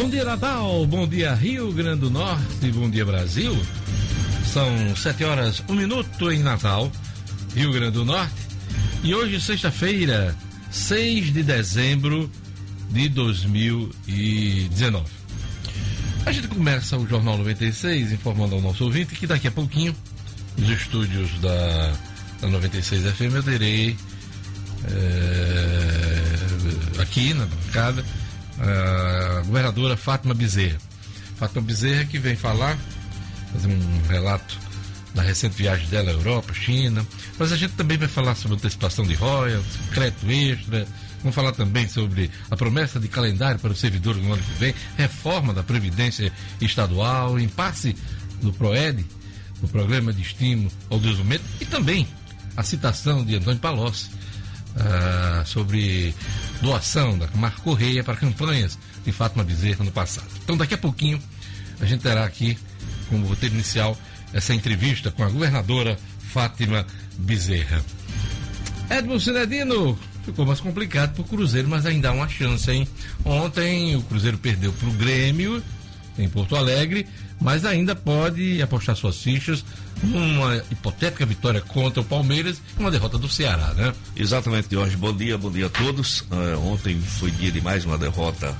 Bom dia, Natal. Bom dia, Rio Grande do Norte. Bom dia, Brasil. São sete horas, um minuto em Natal, Rio Grande do Norte. E hoje, sexta-feira, 6 de dezembro de 2019. A gente começa o Jornal 96 informando ao nosso ouvinte que daqui a pouquinho, nos estúdios da, da 96 FM, eu terei é, aqui na bancada a governadora Fátima Bezerra. Fátima Bezerra que vem falar, fazer um relato da recente viagem dela à Europa, China. Mas a gente também vai falar sobre antecipação de royalties, crédito extra. Vamos falar também sobre a promessa de calendário para os servidores no ano que vem, reforma da Previdência Estadual, impasse do PROED, do Programa de Estímulo ao Desenvolvimento, e também a citação de Antônio Palocci uh, sobre doação da Marco Correia para campanhas de Fátima Bezerra no passado. Então, daqui a pouquinho, a gente terá aqui, como roteiro inicial, essa entrevista com a governadora Fátima Bezerra. Edmo Cinedino, ficou mais complicado para o Cruzeiro, mas ainda há uma chance, hein? Ontem o Cruzeiro perdeu para o Grêmio, em Porto Alegre, mas ainda pode apostar suas fichas numa hipotética vitória contra o Palmeiras e uma derrota do Ceará, né? Exatamente, Jorge. Bom dia, bom dia a todos. Uh, ontem foi dia de mais uma derrota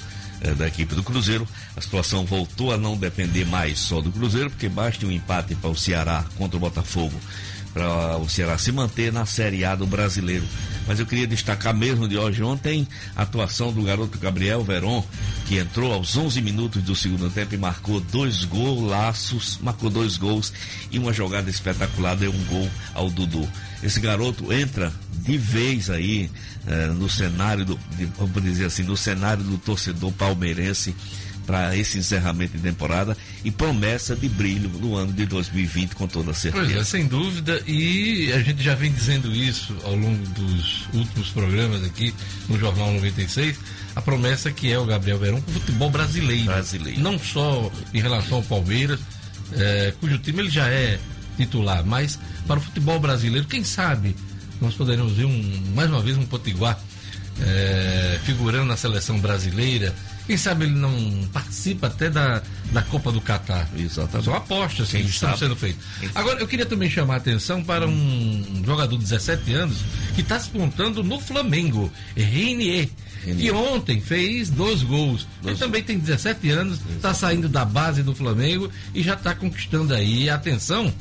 uh, da equipe do Cruzeiro. A situação voltou a não depender mais só do Cruzeiro, porque basta um empate para o Ceará contra o Botafogo para o Ceará se manter na Série A do Brasileiro. Mas eu queria destacar mesmo de hoje ontem a atuação do garoto Gabriel Veron, que entrou aos 11 minutos do segundo tempo e marcou dois golaços, marcou dois gols e uma jogada espetacular, deu um gol ao Dudu. Esse garoto entra de vez aí eh, no cenário do, de, vamos dizer assim, no cenário do torcedor palmeirense para esse encerramento de temporada e promessa de brilho no ano de 2020 com toda certeza. Pois é, sem dúvida, e a gente já vem dizendo isso ao longo dos últimos programas aqui no Jornal 96, a promessa que é o Gabriel Verão com o futebol brasileiro. Brasileiro. Não só em relação ao Palmeiras, é, cujo time ele já é titular, mas para o futebol brasileiro, quem sabe nós poderemos ver um, mais uma vez um Potiguar é, figurando na seleção brasileira quem sabe ele não participa até da, da Copa do Catar. Exatamente. São apostas que estão sendo feitas. Agora, eu queria também chamar a atenção para um jogador de 17 anos que está se pontando no Flamengo, Renier. Que ontem fez dois gols. Dois. Ele também tem 17 anos, está saindo da base do Flamengo e já está conquistando aí a atenção,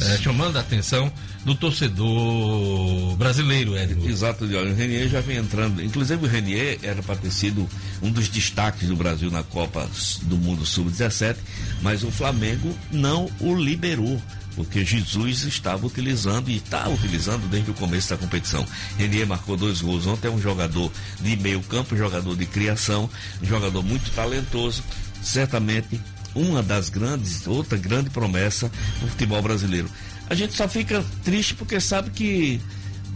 é, chamando a atenção do torcedor brasileiro, Edmo. Exato, o Renier já vem entrando. Inclusive o Renier era para ter sido um dos destaques do Brasil na Copa do Mundo Sub-17, mas o Flamengo não o liberou porque Jesus estava utilizando e está utilizando desde o começo da competição. Renier marcou dois gols ontem, é um jogador de meio campo, jogador de criação, jogador muito talentoso, certamente uma das grandes, outra grande promessa do futebol brasileiro. A gente só fica triste porque sabe que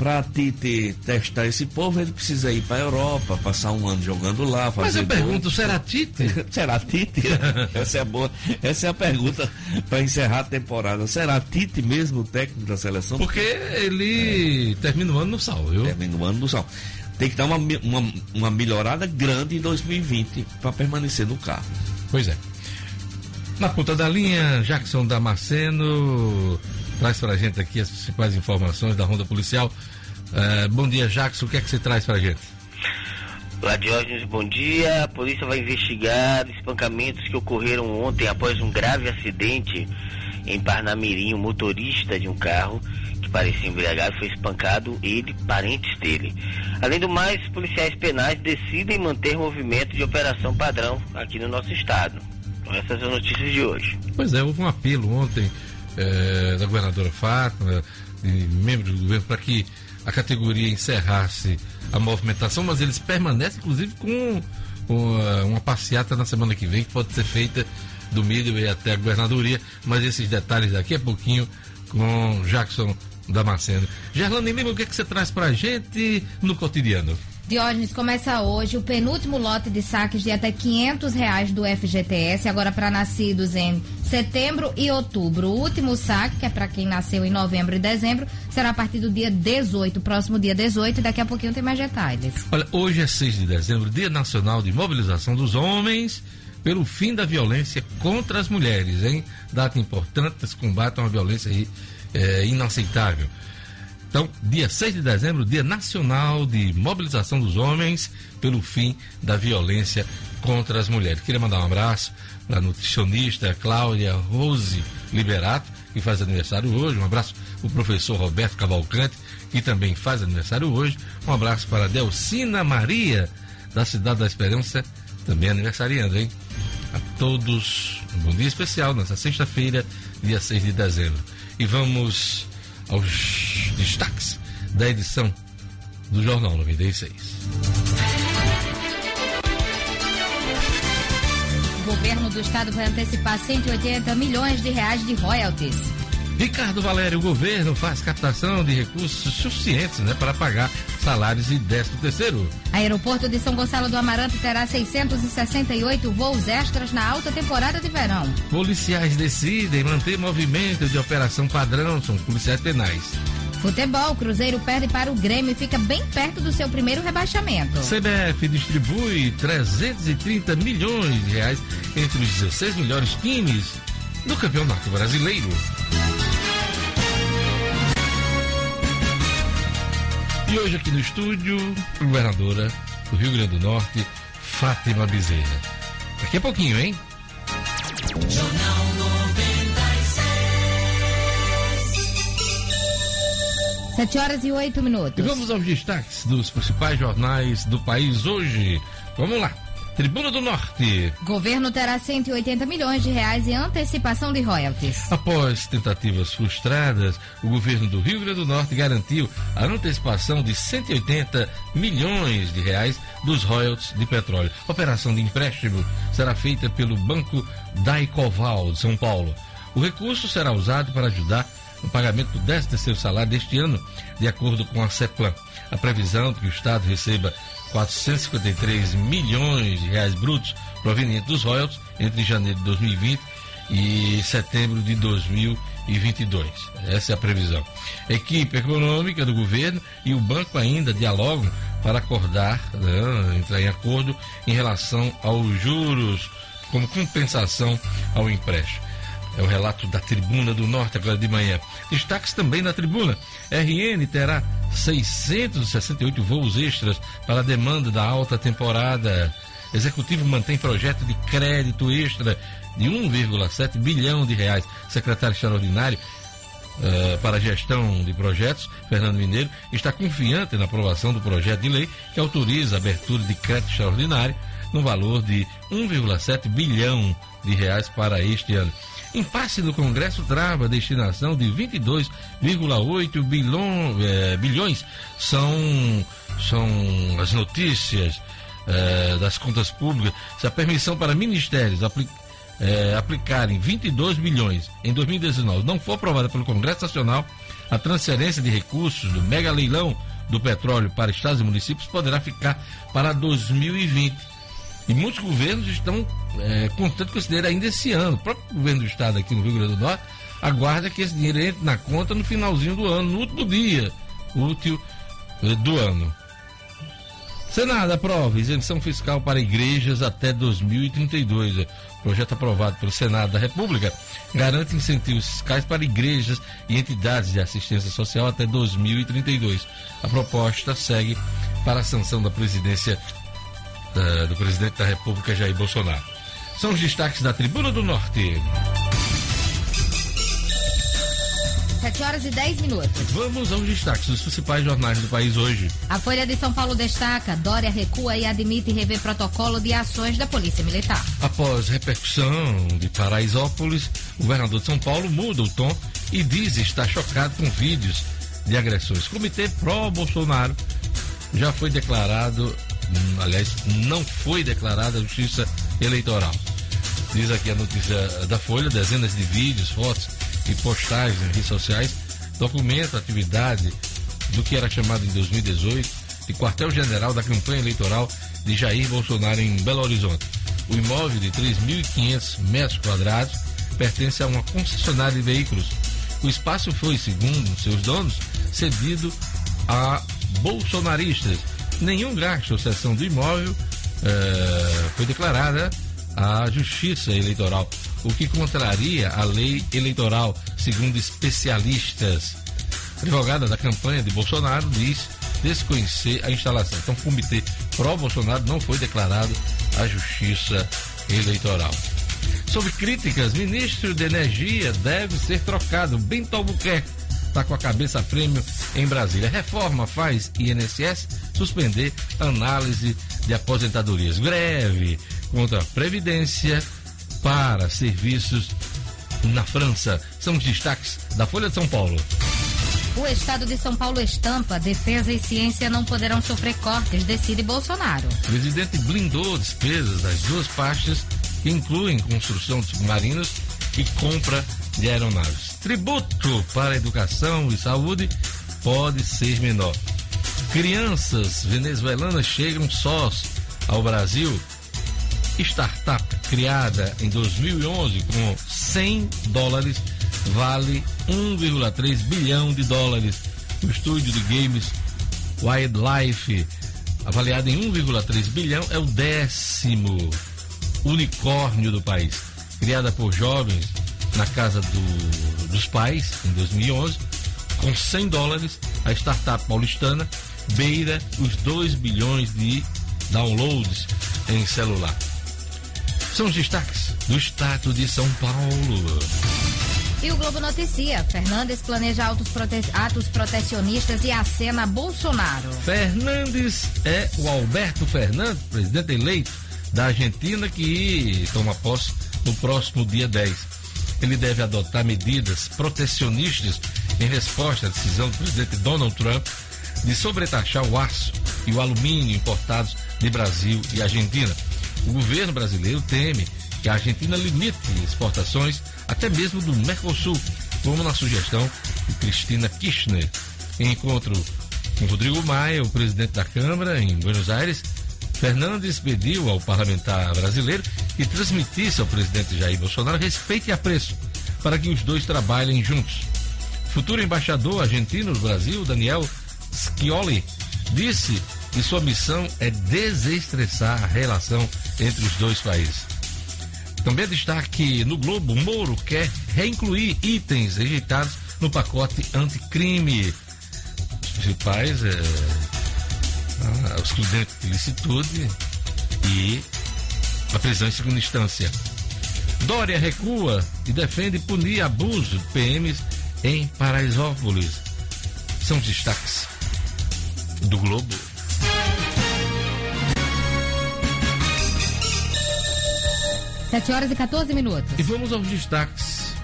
para Tite testar esse povo, ele precisa ir para a Europa, passar um ano jogando lá. Fazer Mas eu pergunto, será Tite? será Tite? essa é boa. Essa é a pergunta para encerrar a temporada. Será Tite mesmo o técnico da seleção? Porque ele é. termina o ano no sal, viu? Termina o ano no sal. Tem que dar uma, uma, uma melhorada grande em 2020 para permanecer no carro. Pois é. Na ponta da linha, Jackson Damasceno traz para a gente aqui as principais informações da Ronda Policial. Uh, bom dia, Jackson. O que é que você traz para a gente? Olá, Diógenes, bom dia. A polícia vai investigar espancamentos que ocorreram ontem após um grave acidente em Parnamirim. Um motorista de um carro que parecia embriagado foi espancado, ele parentes dele. Além do mais, policiais penais decidem manter movimento de operação padrão aqui no nosso estado. Então, essas são as notícias de hoje. Pois é, houve um apelo ontem é, da governadora Fátima e membros do governo para que a categoria encerrasse a movimentação, mas eles permanecem, inclusive, com, com uh, uma passeata na semana que vem, que pode ser feita do Midway até a governadoria, mas esses detalhes daqui a pouquinho com Jackson Damasceno. Gerlane Lima, o que, é que você traz para a gente no cotidiano? Diógenes, começa hoje o penúltimo lote de saques de até 500 reais do FGTS, agora para nascidos em setembro e outubro. O último saque, que é para quem nasceu em novembro e dezembro, será a partir do dia 18, próximo dia 18, e daqui a pouquinho tem mais detalhes. Olha, hoje é 6 de dezembro, Dia Nacional de Mobilização dos Homens pelo fim da violência contra as mulheres, hein? Data importante, combate a violência é, inaceitável. Então, dia 6 de dezembro, Dia Nacional de Mobilização dos Homens pelo fim da violência contra as mulheres. Queria mandar um abraço para a nutricionista Cláudia Rose Liberato, que faz aniversário hoje. Um abraço para o professor Roberto Cavalcante, que também faz aniversário hoje. Um abraço para a Delcina Maria, da Cidade da Esperança, também aniversariando, hein? A todos um bom dia especial nessa sexta-feira, dia 6 de dezembro. E vamos aos destaques da edição do Jornal 96. O governo do estado vai antecipar 180 milhões de reais de royalties. Ricardo Valério, o governo faz captação de recursos suficientes né, para pagar salários e 13 terceiro. Aeroporto de São Gonçalo do Amarante terá 668 voos extras na alta temporada de verão. Policiais decidem manter movimento de operação padrão, são policiais penais. Futebol, Cruzeiro perde para o Grêmio e fica bem perto do seu primeiro rebaixamento. CBF distribui 330 milhões de reais entre os 16 melhores times do Campeonato Brasileiro. E hoje aqui no estúdio, governadora do Rio Grande do Norte, Fátima Bezerra. Daqui a pouquinho, hein? Jornal 96. Sete horas e oito minutos. E vamos aos destaques dos principais jornais do país hoje. Vamos lá. Tribuna do Norte. Governo terá 180 milhões de reais em antecipação de royalties. Após tentativas frustradas, o governo do Rio Grande do Norte garantiu a antecipação de 180 milhões de reais dos royalties de petróleo. A operação de empréstimo será feita pelo Banco Daicoval de São Paulo. O recurso será usado para ajudar no pagamento do 13 terceiro salário deste ano, de acordo com a CEPLAN. A previsão de que o Estado receba 453 milhões de reais brutos provenientes dos royalties entre janeiro de 2020 e setembro de 2022. Essa é a previsão. A equipe econômica do governo e o banco ainda dialogam para acordar, né, entrar em acordo em relação aos juros como compensação ao empréstimo. É o relato da Tribuna do Norte agora de manhã. Destaques também na tribuna. RN terá 668 voos extras para a demanda da alta temporada. Executivo mantém projeto de crédito extra de 1,7 bilhão de reais. Secretário extraordinário uh, para a gestão de projetos, Fernando Mineiro, está confiante na aprovação do projeto de lei que autoriza a abertura de crédito extraordinário no valor de 1,7 bilhão de reais para este ano. Impasse do Congresso trava a destinação de 22,8 bilhão, é, bilhões. São, são as notícias é, das contas públicas. Se a permissão para ministérios é, aplicarem 22 bilhões em 2019 não for aprovada pelo Congresso Nacional, a transferência de recursos do mega leilão do petróleo para estados e municípios poderá ficar para 2020 e muitos governos estão é, contando com esse dinheiro ainda esse ano. O próprio governo do estado aqui no Rio Grande do Norte aguarda que esse dinheiro entre na conta no finalzinho do ano, no último dia útil é, do ano. Senado aprova isenção fiscal para igrejas até 2032. O projeto aprovado pelo Senado da República garante incentivos fiscais para igrejas e entidades de assistência social até 2032. A proposta segue para a sanção da presidência da, do presidente da República, Jair Bolsonaro. São os destaques da Tribuna do Norte. 7 horas e 10 minutos. Vamos aos destaques dos principais jornais do país hoje. A Folha de São Paulo destaca: Dória recua e admite rever protocolo de ações da Polícia Militar. Após repercussão de Paraisópolis, o governador de São Paulo muda o tom e diz estar chocado com vídeos de agressões. Comitê pró-Bolsonaro já foi declarado aliás, não foi declarada a justiça eleitoral. Diz aqui a notícia da Folha, dezenas de vídeos, fotos e postagens em redes sociais documentam a atividade do que era chamado em 2018 de quartel-general da campanha eleitoral de Jair Bolsonaro em Belo Horizonte. O imóvel de 3.500 metros quadrados pertence a uma concessionária de veículos. O espaço foi, segundo seus donos, cedido a bolsonaristas nenhum gasto cessão do imóvel uh, foi declarada à Justiça Eleitoral, o que contraria a lei eleitoral, segundo especialistas. A advogada da campanha de Bolsonaro diz desconhecer a instalação. Então, o comitê pró-Bolsonaro não foi declarado à Justiça Eleitoral. Sobre críticas, ministro de Energia deve ser trocado. Bento Albuquerque está com a cabeça prêmio em Brasília. Reforma faz INSS suspender análise de aposentadorias. Greve contra a Previdência para serviços na França. São os destaques da Folha de São Paulo. O estado de São Paulo estampa: defesa e ciência não poderão sofrer cortes, decide Bolsonaro. O presidente blindou despesas das duas pastas, que incluem construção de submarinos e compra de aeronaves. Tributo para educação e saúde pode ser menor. Crianças venezuelanas chegam sós ao Brasil. Startup criada em 2011 com 100 dólares vale 1,3 bilhão de dólares. O estúdio de games Wildlife, avaliado em 1,3 bilhão, é o décimo unicórnio do país. Criada por jovens na casa do, dos pais em 2011, com 100 dólares, a startup paulistana beira os 2 bilhões de downloads em celular. São os destaques do estado de São Paulo. E o Globo noticia: Fernandes planeja prote... atos protecionistas e acena Bolsonaro. Fernandes é o Alberto Fernandes, presidente eleito da Argentina, que toma posse no próximo dia 10. Ele deve adotar medidas protecionistas em resposta à decisão do presidente Donald Trump de sobretaxar o aço e o alumínio importados de Brasil e Argentina. O governo brasileiro teme que a Argentina limite exportações até mesmo do Mercosul, como na sugestão de Cristina Kirchner. Em encontro com Rodrigo Maia, o presidente da Câmara, em Buenos Aires, Fernandes pediu ao parlamentar brasileiro que transmitisse ao presidente Jair Bolsonaro respeito e apreço para que os dois trabalhem juntos. Futuro embaixador argentino no Brasil, Daniel Scioli, disse que sua missão é desestressar a relação entre os dois países. Também destaque no Globo, Moro quer reincluir itens rejeitados no pacote anticrime. Os principais é, a, o excludente de licitude e a prisão em segunda instância. Dória recua e defende punir abuso de PMs em Paraisópolis. São os destaques do Globo. Sete horas e 14 minutos. E vamos aos destaques.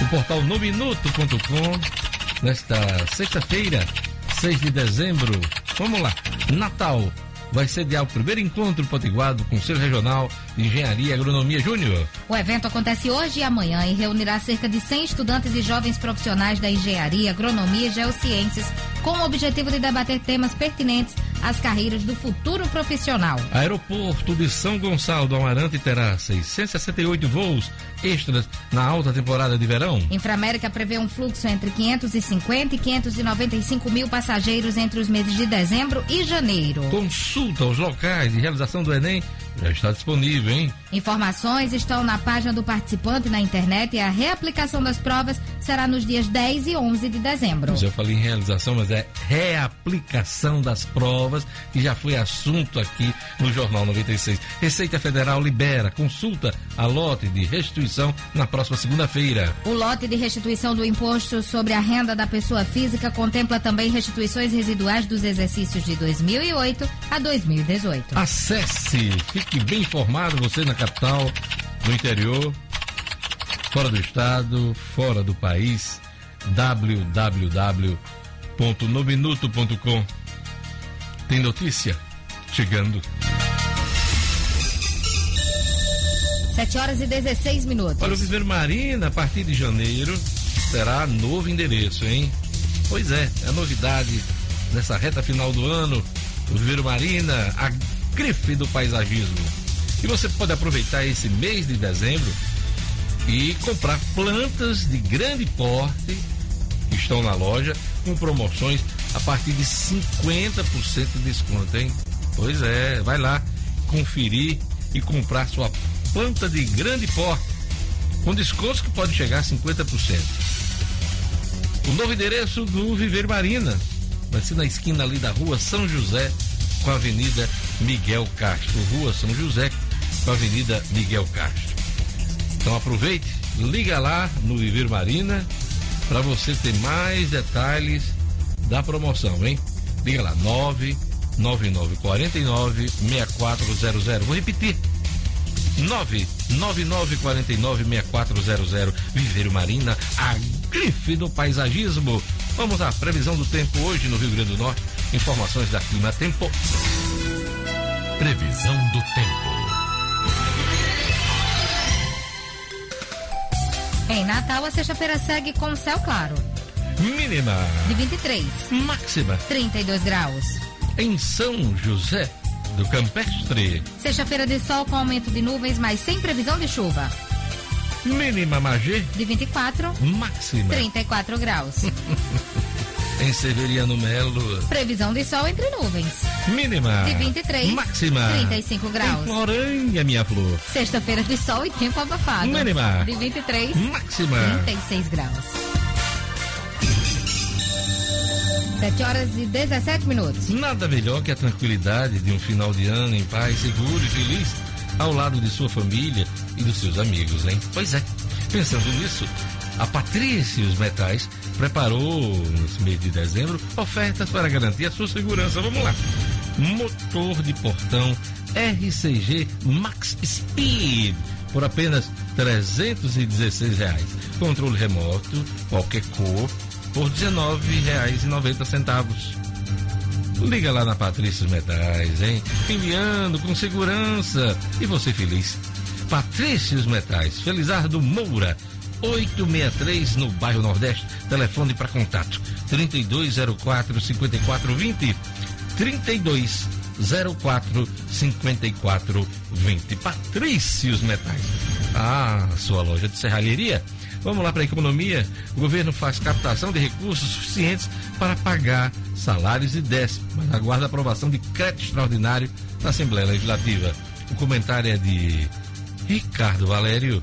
O portal nominuto.com, nesta sexta-feira, 6 de dezembro. Vamos lá. Natal vai sediar o primeiro encontro potiguar do Conselho Regional de Engenharia e Agronomia Júnior. O evento acontece hoje e amanhã e reunirá cerca de 100 estudantes e jovens profissionais da engenharia, agronomia e geociências, com o objetivo de debater temas pertinentes às carreiras do futuro profissional. Aeroporto de São Gonçalo do Amarante terá 668 voos extras na alta temporada de verão. Inframérica prevê um fluxo entre 550 e 595 mil passageiros entre os meses de dezembro e janeiro. Consulta os locais de realização do Enem já está disponível, hein? Informações estão na página do participante na internet e a reaplicação das provas será nos dias 10 e 11 de dezembro. Mas eu falei em realização, mas é reaplicação das provas, que já foi assunto aqui no Jornal 96. Receita Federal libera consulta a lote de restituição na próxima segunda-feira. O lote de restituição do imposto sobre a renda da pessoa física contempla também restituições residuais dos exercícios de 2008 a 2018. Acesse, fique bem informado, você na capital, no interior, fora do estado, fora do país, www.nominuto.com. Tem notícia chegando. 7 horas e 16 minutos. Olha, o Viver Marina, a partir de janeiro, terá novo endereço, hein? Pois é, é a novidade nessa reta final do ano. O Viveiro Marina, a grife do paisagismo. E você pode aproveitar esse mês de dezembro e comprar plantas de grande porte que estão na loja com promoções a partir de 50% de desconto, hein? Pois é, vai lá conferir e comprar sua planta de grande porte, com descontos que pode chegar a 50%. O novo endereço do Viver Marina vai ser na esquina ali da rua São José com a Avenida Miguel Castro. Rua São José com a Avenida Miguel Castro. Então aproveite, liga lá no Viver Marina para você ter mais detalhes da promoção, hein? Liga lá, 99949 6400. Vou repetir. 99949 6400. Viveiro Marina, a grife do paisagismo. Vamos à previsão do tempo hoje no Rio Grande do Norte. Informações da Clima Tempo. Previsão do tempo. Em Natal, a sexta-feira segue com céu claro. Mínima. De 23. Máxima. 32 graus. Em São José do Campestre. Sexta-feira de sol com aumento de nuvens, mas sem previsão de chuva. Mínima Magé. De 24. Máxima. 34 graus. em Severiano Melo. Previsão de sol entre nuvens. Mínima. De 23. Máxima. 35 graus. Em Floranha, minha flor. Sexta-feira de sol e tempo abafado. Mínima. De 23. Máxima. 36 graus. 7 horas e 17 minutos. Nada melhor que a tranquilidade de um final de ano em paz, seguro e feliz, ao lado de sua família e dos seus amigos, hein? Pois é. Pensando nisso, a Patrícios Metais preparou, nesse mês de dezembro, ofertas para garantir a sua segurança. Vamos lá. Motor de portão RCG Max Speed por apenas 316 reais. Controle remoto, qualquer cor, por R$ 19,90. Liga lá na Patrícios Metais, hein? Enviando com segurança e você feliz. Patrícios Metais, Felizardo Moura, 863 no bairro Nordeste. Telefone para contato: 3204 5420 3204 5420. Patrícios Metais. Ah, sua loja de serralheria. Vamos lá para a economia. O governo faz captação de recursos suficientes para pagar salários e décimos, mas aguarda aprovação de crédito extraordinário na Assembleia Legislativa. O comentário é de Ricardo Valério.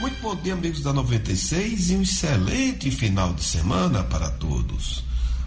Muito bom dia, amigos da 96, e um excelente final de semana para todos.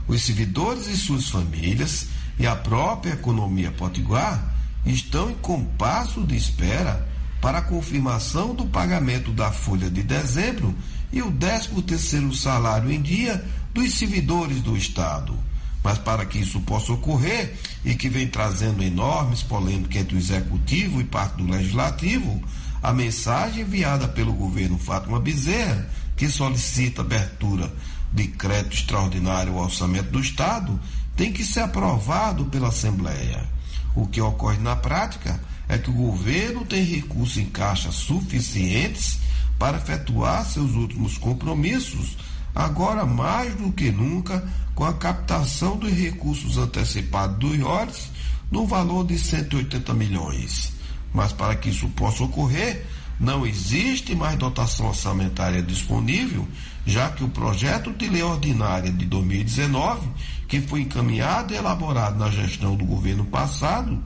Os servidores e suas famílias e a própria economia potiguar estão em compasso de espera para a confirmação do pagamento da folha de dezembro e o 13º salário em dia dos servidores do Estado. Mas para que isso possa ocorrer e que vem trazendo enormes polêmicas entre o executivo e parte do legislativo, a mensagem enviada pelo governo Fátima Bezerra, que solicita abertura de crédito extraordinário ao orçamento do Estado, tem que ser aprovado pela Assembleia. O que ocorre na prática é que o governo tem recursos em caixa suficientes para efetuar seus últimos compromissos, agora mais do que nunca com a captação dos recursos antecipados dos IORs no valor de 180 milhões. Mas para que isso possa ocorrer, não existe mais dotação orçamentária disponível, já que o projeto de lei ordinária de 2019, que foi encaminhado e elaborado na gestão do governo passado,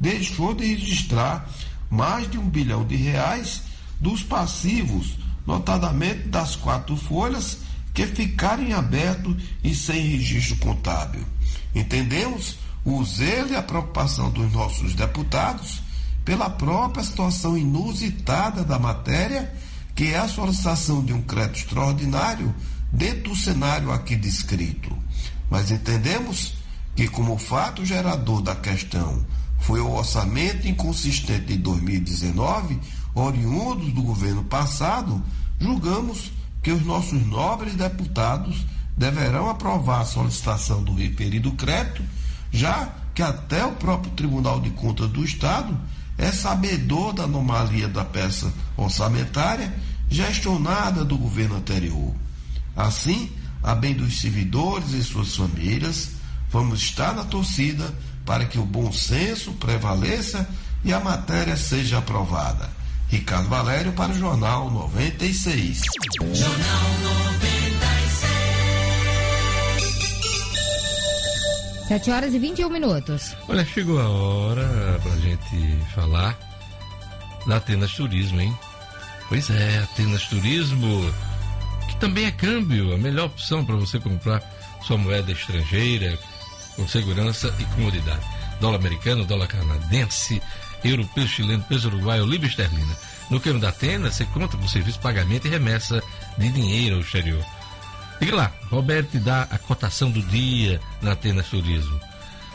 deixou de registrar mais de um bilhão de reais dos passivos, notadamente das quatro folhas que ficarem abertos e sem registro contábil. Entendemos o zelo e a preocupação dos nossos deputados pela própria situação inusitada da matéria, que é a solicitação de um crédito extraordinário dentro do cenário aqui descrito. Mas entendemos que, como fato gerador da questão foi o orçamento inconsistente de 2019, oriundo do governo passado, julgamos que os nossos nobres deputados deverão aprovar a solicitação do referido crédito, já que até o próprio Tribunal de Contas do Estado é sabedor da anomalia da peça orçamentária gestionada do governo anterior. Assim, a bem dos servidores e suas famílias, vamos estar na torcida para que o bom senso prevaleça e a matéria seja aprovada. Ricardo Valério para o Jornal 96. Jornal 96. 7 horas e 21 minutos. Olha, chegou a hora para a gente falar da Atenas Turismo, hein? Pois é, Atenas Turismo, que também é câmbio, a melhor opção para você comprar sua moeda estrangeira com segurança e comodidade. Dólar americano, dólar canadense, euro, peso chileno, peso uruguaio, libra esterlina. No câmbio da Atenas, você conta com serviço de pagamento e remessa de dinheiro ao exterior. Liga lá, Roberto te dá a cotação do dia na Atenas Turismo.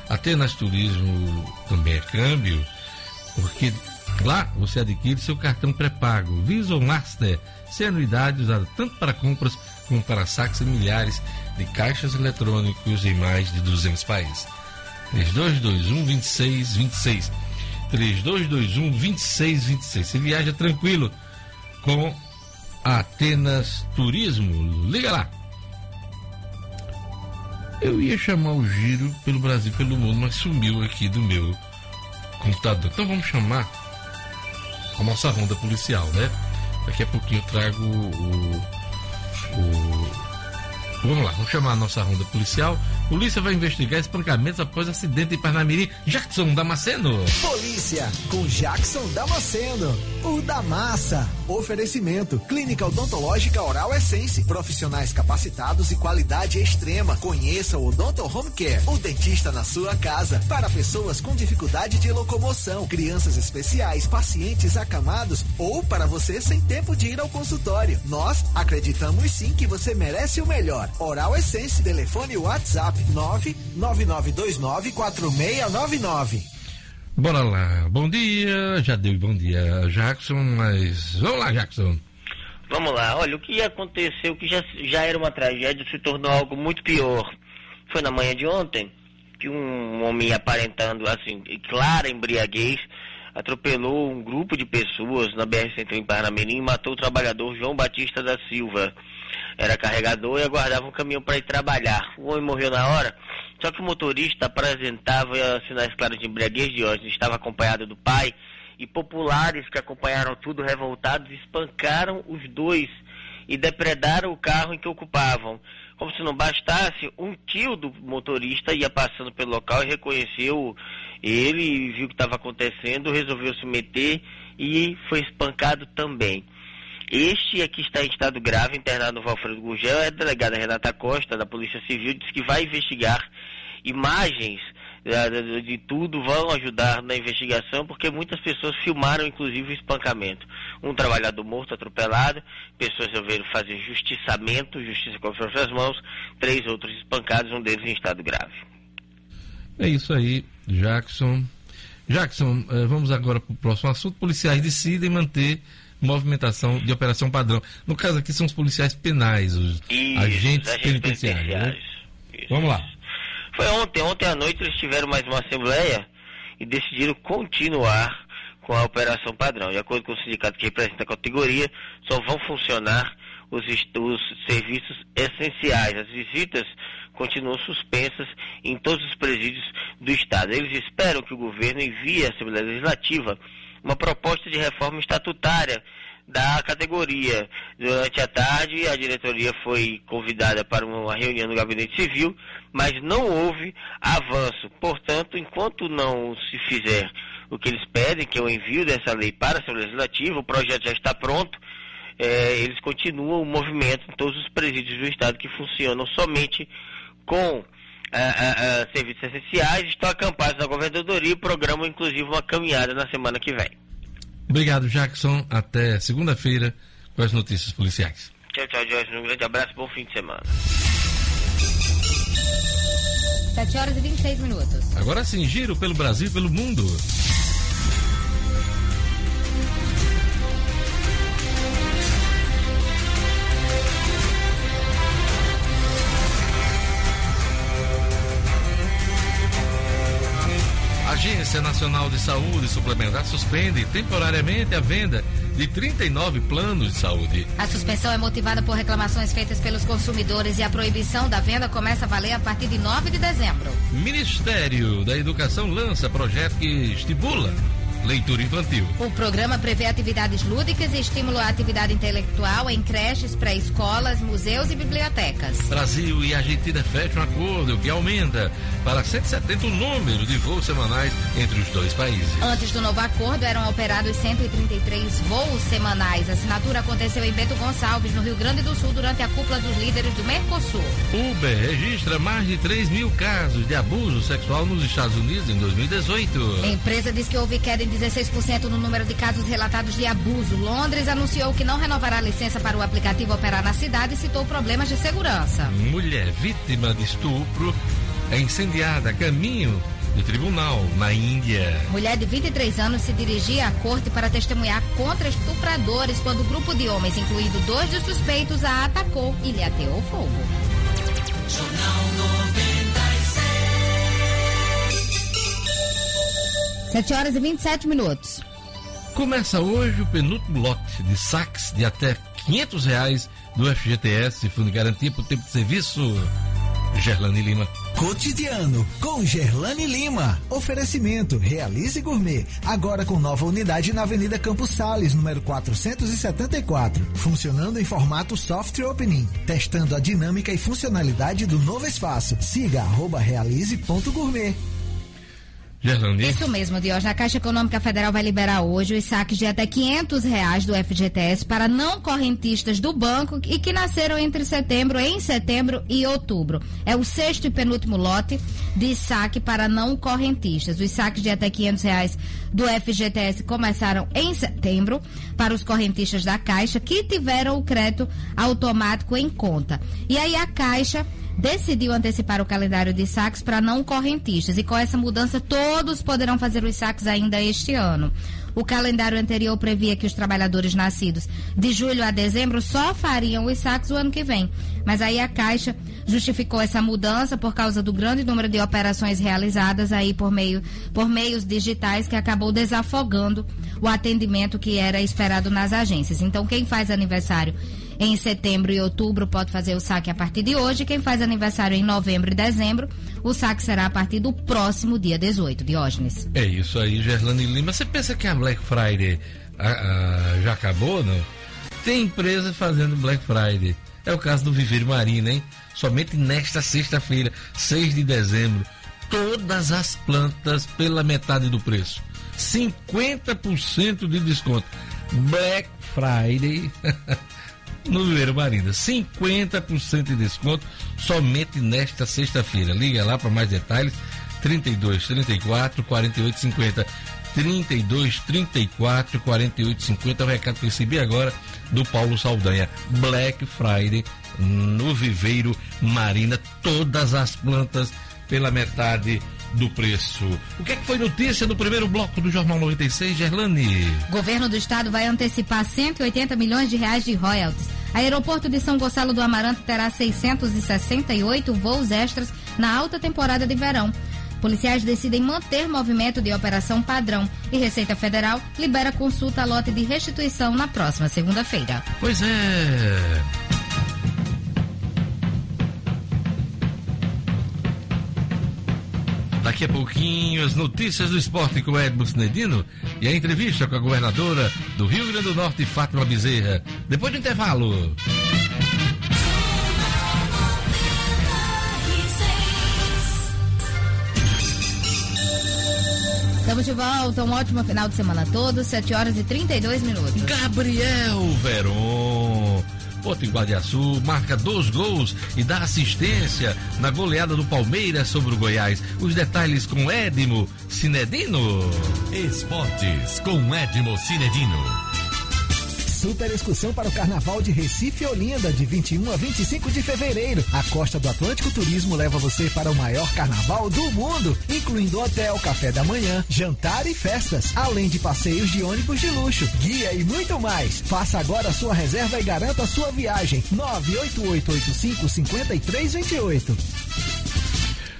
Atenas Turismo também é câmbio, porque Lá você adquire seu cartão pré-pago Visa ou Master, sem anuidade usada tanto para compras como para saques em milhares de caixas eletrônicos em mais de 200 países. 3221 2626 3221 2626 Você viaja tranquilo com Atenas Turismo. Liga lá. Eu ia chamar o giro pelo Brasil, pelo mundo, mas sumiu aqui do meu computador. Então vamos chamar a nossa ronda policial, né? Daqui a pouquinho eu trago o, o Vamos lá, vamos chamar a nossa ronda policial. Polícia vai investigar espancamentos após acidente em Parnamirim. Jackson Damasceno. Polícia com Jackson Damasceno. O da massa. Oferecimento. Clínica Odontológica Oral Essence. Profissionais capacitados e qualidade extrema. Conheça o Odonto Home Care. O dentista na sua casa. Para pessoas com dificuldade de locomoção, crianças especiais, pacientes acamados ou para você sem tempo de ir ao consultório. Nós acreditamos sim que você merece o melhor. Oral Essence, telefone WhatsApp 999294699. Bora lá. Bom dia, já deu bom dia, Jackson, mas vamos lá, Jackson. Vamos lá. Olha, o que aconteceu, que já, já era uma tragédia, se tornou algo muito pior. Foi na manhã de ontem que um homem aparentando, assim, clara embriaguez, atropelou um grupo de pessoas na BR-101 em Parnamirim e matou o trabalhador João Batista da Silva era carregador e aguardava um caminhão para ir trabalhar. O homem morreu na hora, só que o motorista apresentava sinais claros de embriaguez de hoje, estava acompanhado do pai e populares que acompanharam tudo revoltados espancaram os dois e depredaram o carro em que ocupavam. Como se não bastasse, um tio do motorista ia passando pelo local e reconheceu ele, viu o que estava acontecendo, resolveu se meter e foi espancado também. Este aqui está em estado grave, internado no Valfredo Gurgel, é a delegada Renata Costa, da Polícia Civil, disse que vai investigar imagens de, de tudo, vão ajudar na investigação, porque muitas pessoas filmaram, inclusive, o espancamento. Um trabalhador morto, atropelado, pessoas resolveram fazer justiçamento, justiça com as mãos, três outros espancados, um deles em estado grave. É isso aí, Jackson. Jackson, eh, vamos agora para o próximo assunto. Policiais decidem manter movimentação de operação padrão. No caso aqui são os policiais penais, os Isso, agentes, agentes penitenciários. Né? Vamos lá. Foi ontem, ontem à noite eles tiveram mais uma assembleia e decidiram continuar com a operação padrão. De acordo com o sindicato que representa a categoria, só vão funcionar os, os serviços essenciais. As visitas continuam suspensas em todos os presídios do Estado. Eles esperam que o governo envie à Assembleia Legislativa uma proposta de reforma estatutária da categoria. Durante a tarde, a diretoria foi convidada para uma reunião no Gabinete Civil, mas não houve avanço. Portanto, enquanto não se fizer o que eles pedem, que é o envio dessa lei para a Assembleia Legislativa, o projeto já está pronto, é, eles continuam o movimento em todos os presídios do Estado que funcionam somente com serviços essenciais, estão acampados na governadoria e programam inclusive uma caminhada na semana que vem. Obrigado, Jackson. Até segunda-feira com as notícias policiais. Tchau, tchau, Jorge. Um grande abraço, bom fim de semana. 7 horas e 26 minutos. Agora sim, giro pelo Brasil e pelo mundo. Agência Nacional de Saúde Suplementar suspende temporariamente a venda de de 39 planos de saúde. A suspensão é motivada por reclamações feitas pelos consumidores e a proibição da venda começa a valer a partir de 9 de dezembro. Ministério da Educação lança projeto que estimula leitura infantil. O programa prevê atividades lúdicas e estímulo à atividade intelectual em creches, pré-escolas, museus e bibliotecas. Brasil e Argentina fecham um acordo que aumenta para 170 o número de voos semanais entre os dois países. Antes do novo acordo, eram operados 133 voos semanais. A assinatura aconteceu em Bento Gonçalves, no Rio Grande do Sul, durante a cúpula dos líderes do Mercosul. Uber registra mais de 3 mil casos de abuso sexual nos Estados Unidos em 2018. A empresa diz que houve queda 16% no número de casos relatados de abuso. Londres anunciou que não renovará a licença para o aplicativo operar na cidade e citou problemas de segurança. Mulher vítima de estupro é incendiada a caminho do tribunal na Índia. Mulher de 23 anos se dirigia à corte para testemunhar contra estupradores quando o grupo de homens, incluindo dois dos suspeitos, a atacou e lhe ateou fogo. Jornal 7 horas e 27 minutos. Começa hoje o penúltimo lote de saques de até 500 reais do FGTS, Fundo de Garantia por Tempo de Serviço. Gerlane Lima. Cotidiano com Gerlane Lima. Oferecimento Realize Gourmet. Agora com nova unidade na Avenida Campos Sales, número 474. Funcionando em formato soft opening. Testando a dinâmica e funcionalidade do novo espaço. Siga arroba realize.gourmet. Isso mesmo, Dios. A Caixa Econômica Federal vai liberar hoje os saques de até 500 reais do FGTS para não correntistas do banco e que nasceram entre setembro, em setembro e outubro. É o sexto e penúltimo lote de saque para não correntistas. Os saques de até 500 reais do FGTS começaram em setembro para os correntistas da Caixa que tiveram o crédito automático em conta. E aí a Caixa decidiu antecipar o calendário de saques para não correntistas. E com essa mudança, todos poderão fazer os saques ainda este ano. O calendário anterior previa que os trabalhadores nascidos de julho a dezembro só fariam os saques o ano que vem. Mas aí a Caixa justificou essa mudança por causa do grande número de operações realizadas aí por meio por meios digitais que acabou desafogando o atendimento que era esperado nas agências. Então quem faz aniversário em setembro e outubro pode fazer o saque a partir de hoje. Quem faz aniversário em novembro e dezembro, o saque será a partir do próximo dia 18, Diógenes. É isso aí, Gerlane Lima. Você pensa que a Black Friday a, a, já acabou, não? Tem empresa fazendo Black Friday. É o caso do Viveiro Marina, hein? Somente nesta sexta-feira, 6 de dezembro, todas as plantas pela metade do preço. 50% de desconto. Black Friday no Viveiro Marina. 50% de desconto somente nesta sexta-feira. Liga lá para mais detalhes. 32 34 48 50. 32 34 48 50 é o recado que recebi agora do Paulo Saldanha. Black Friday no Viveiro Marina. Todas as plantas pela metade do preço. O que, é que foi notícia no primeiro bloco do Jornal 96, Gerlane? Governo do Estado vai antecipar 180 milhões de reais de royalties. Aeroporto de São Gonçalo do Amaranto terá 668 voos extras na alta temporada de verão. Policiais decidem manter movimento de operação padrão e Receita Federal libera consulta a lote de restituição na próxima segunda-feira. Pois é. Daqui a pouquinho, as notícias do esporte com Edmo Sinedino e a entrevista com a governadora do Rio Grande do Norte, Fátima Bezerra. Depois do intervalo. Estamos de volta, um ótimo final de semana todo, 7 horas e 32 minutos. Gabriel Veron Potiguar de Açu marca dois gols e dá assistência na goleada do Palmeiras sobre o Goiás. Os detalhes com Edmo Cinedino. Esportes com Edmo Cinedino. Super excursão para o Carnaval de Recife e Olinda, de 21 a 25 de fevereiro. A Costa do Atlântico Turismo leva você para o maior carnaval do mundo, incluindo hotel, café da manhã, jantar e festas, além de passeios de ônibus de luxo, guia e muito mais. Faça agora a sua reserva e garanta a sua viagem. 98885 5328.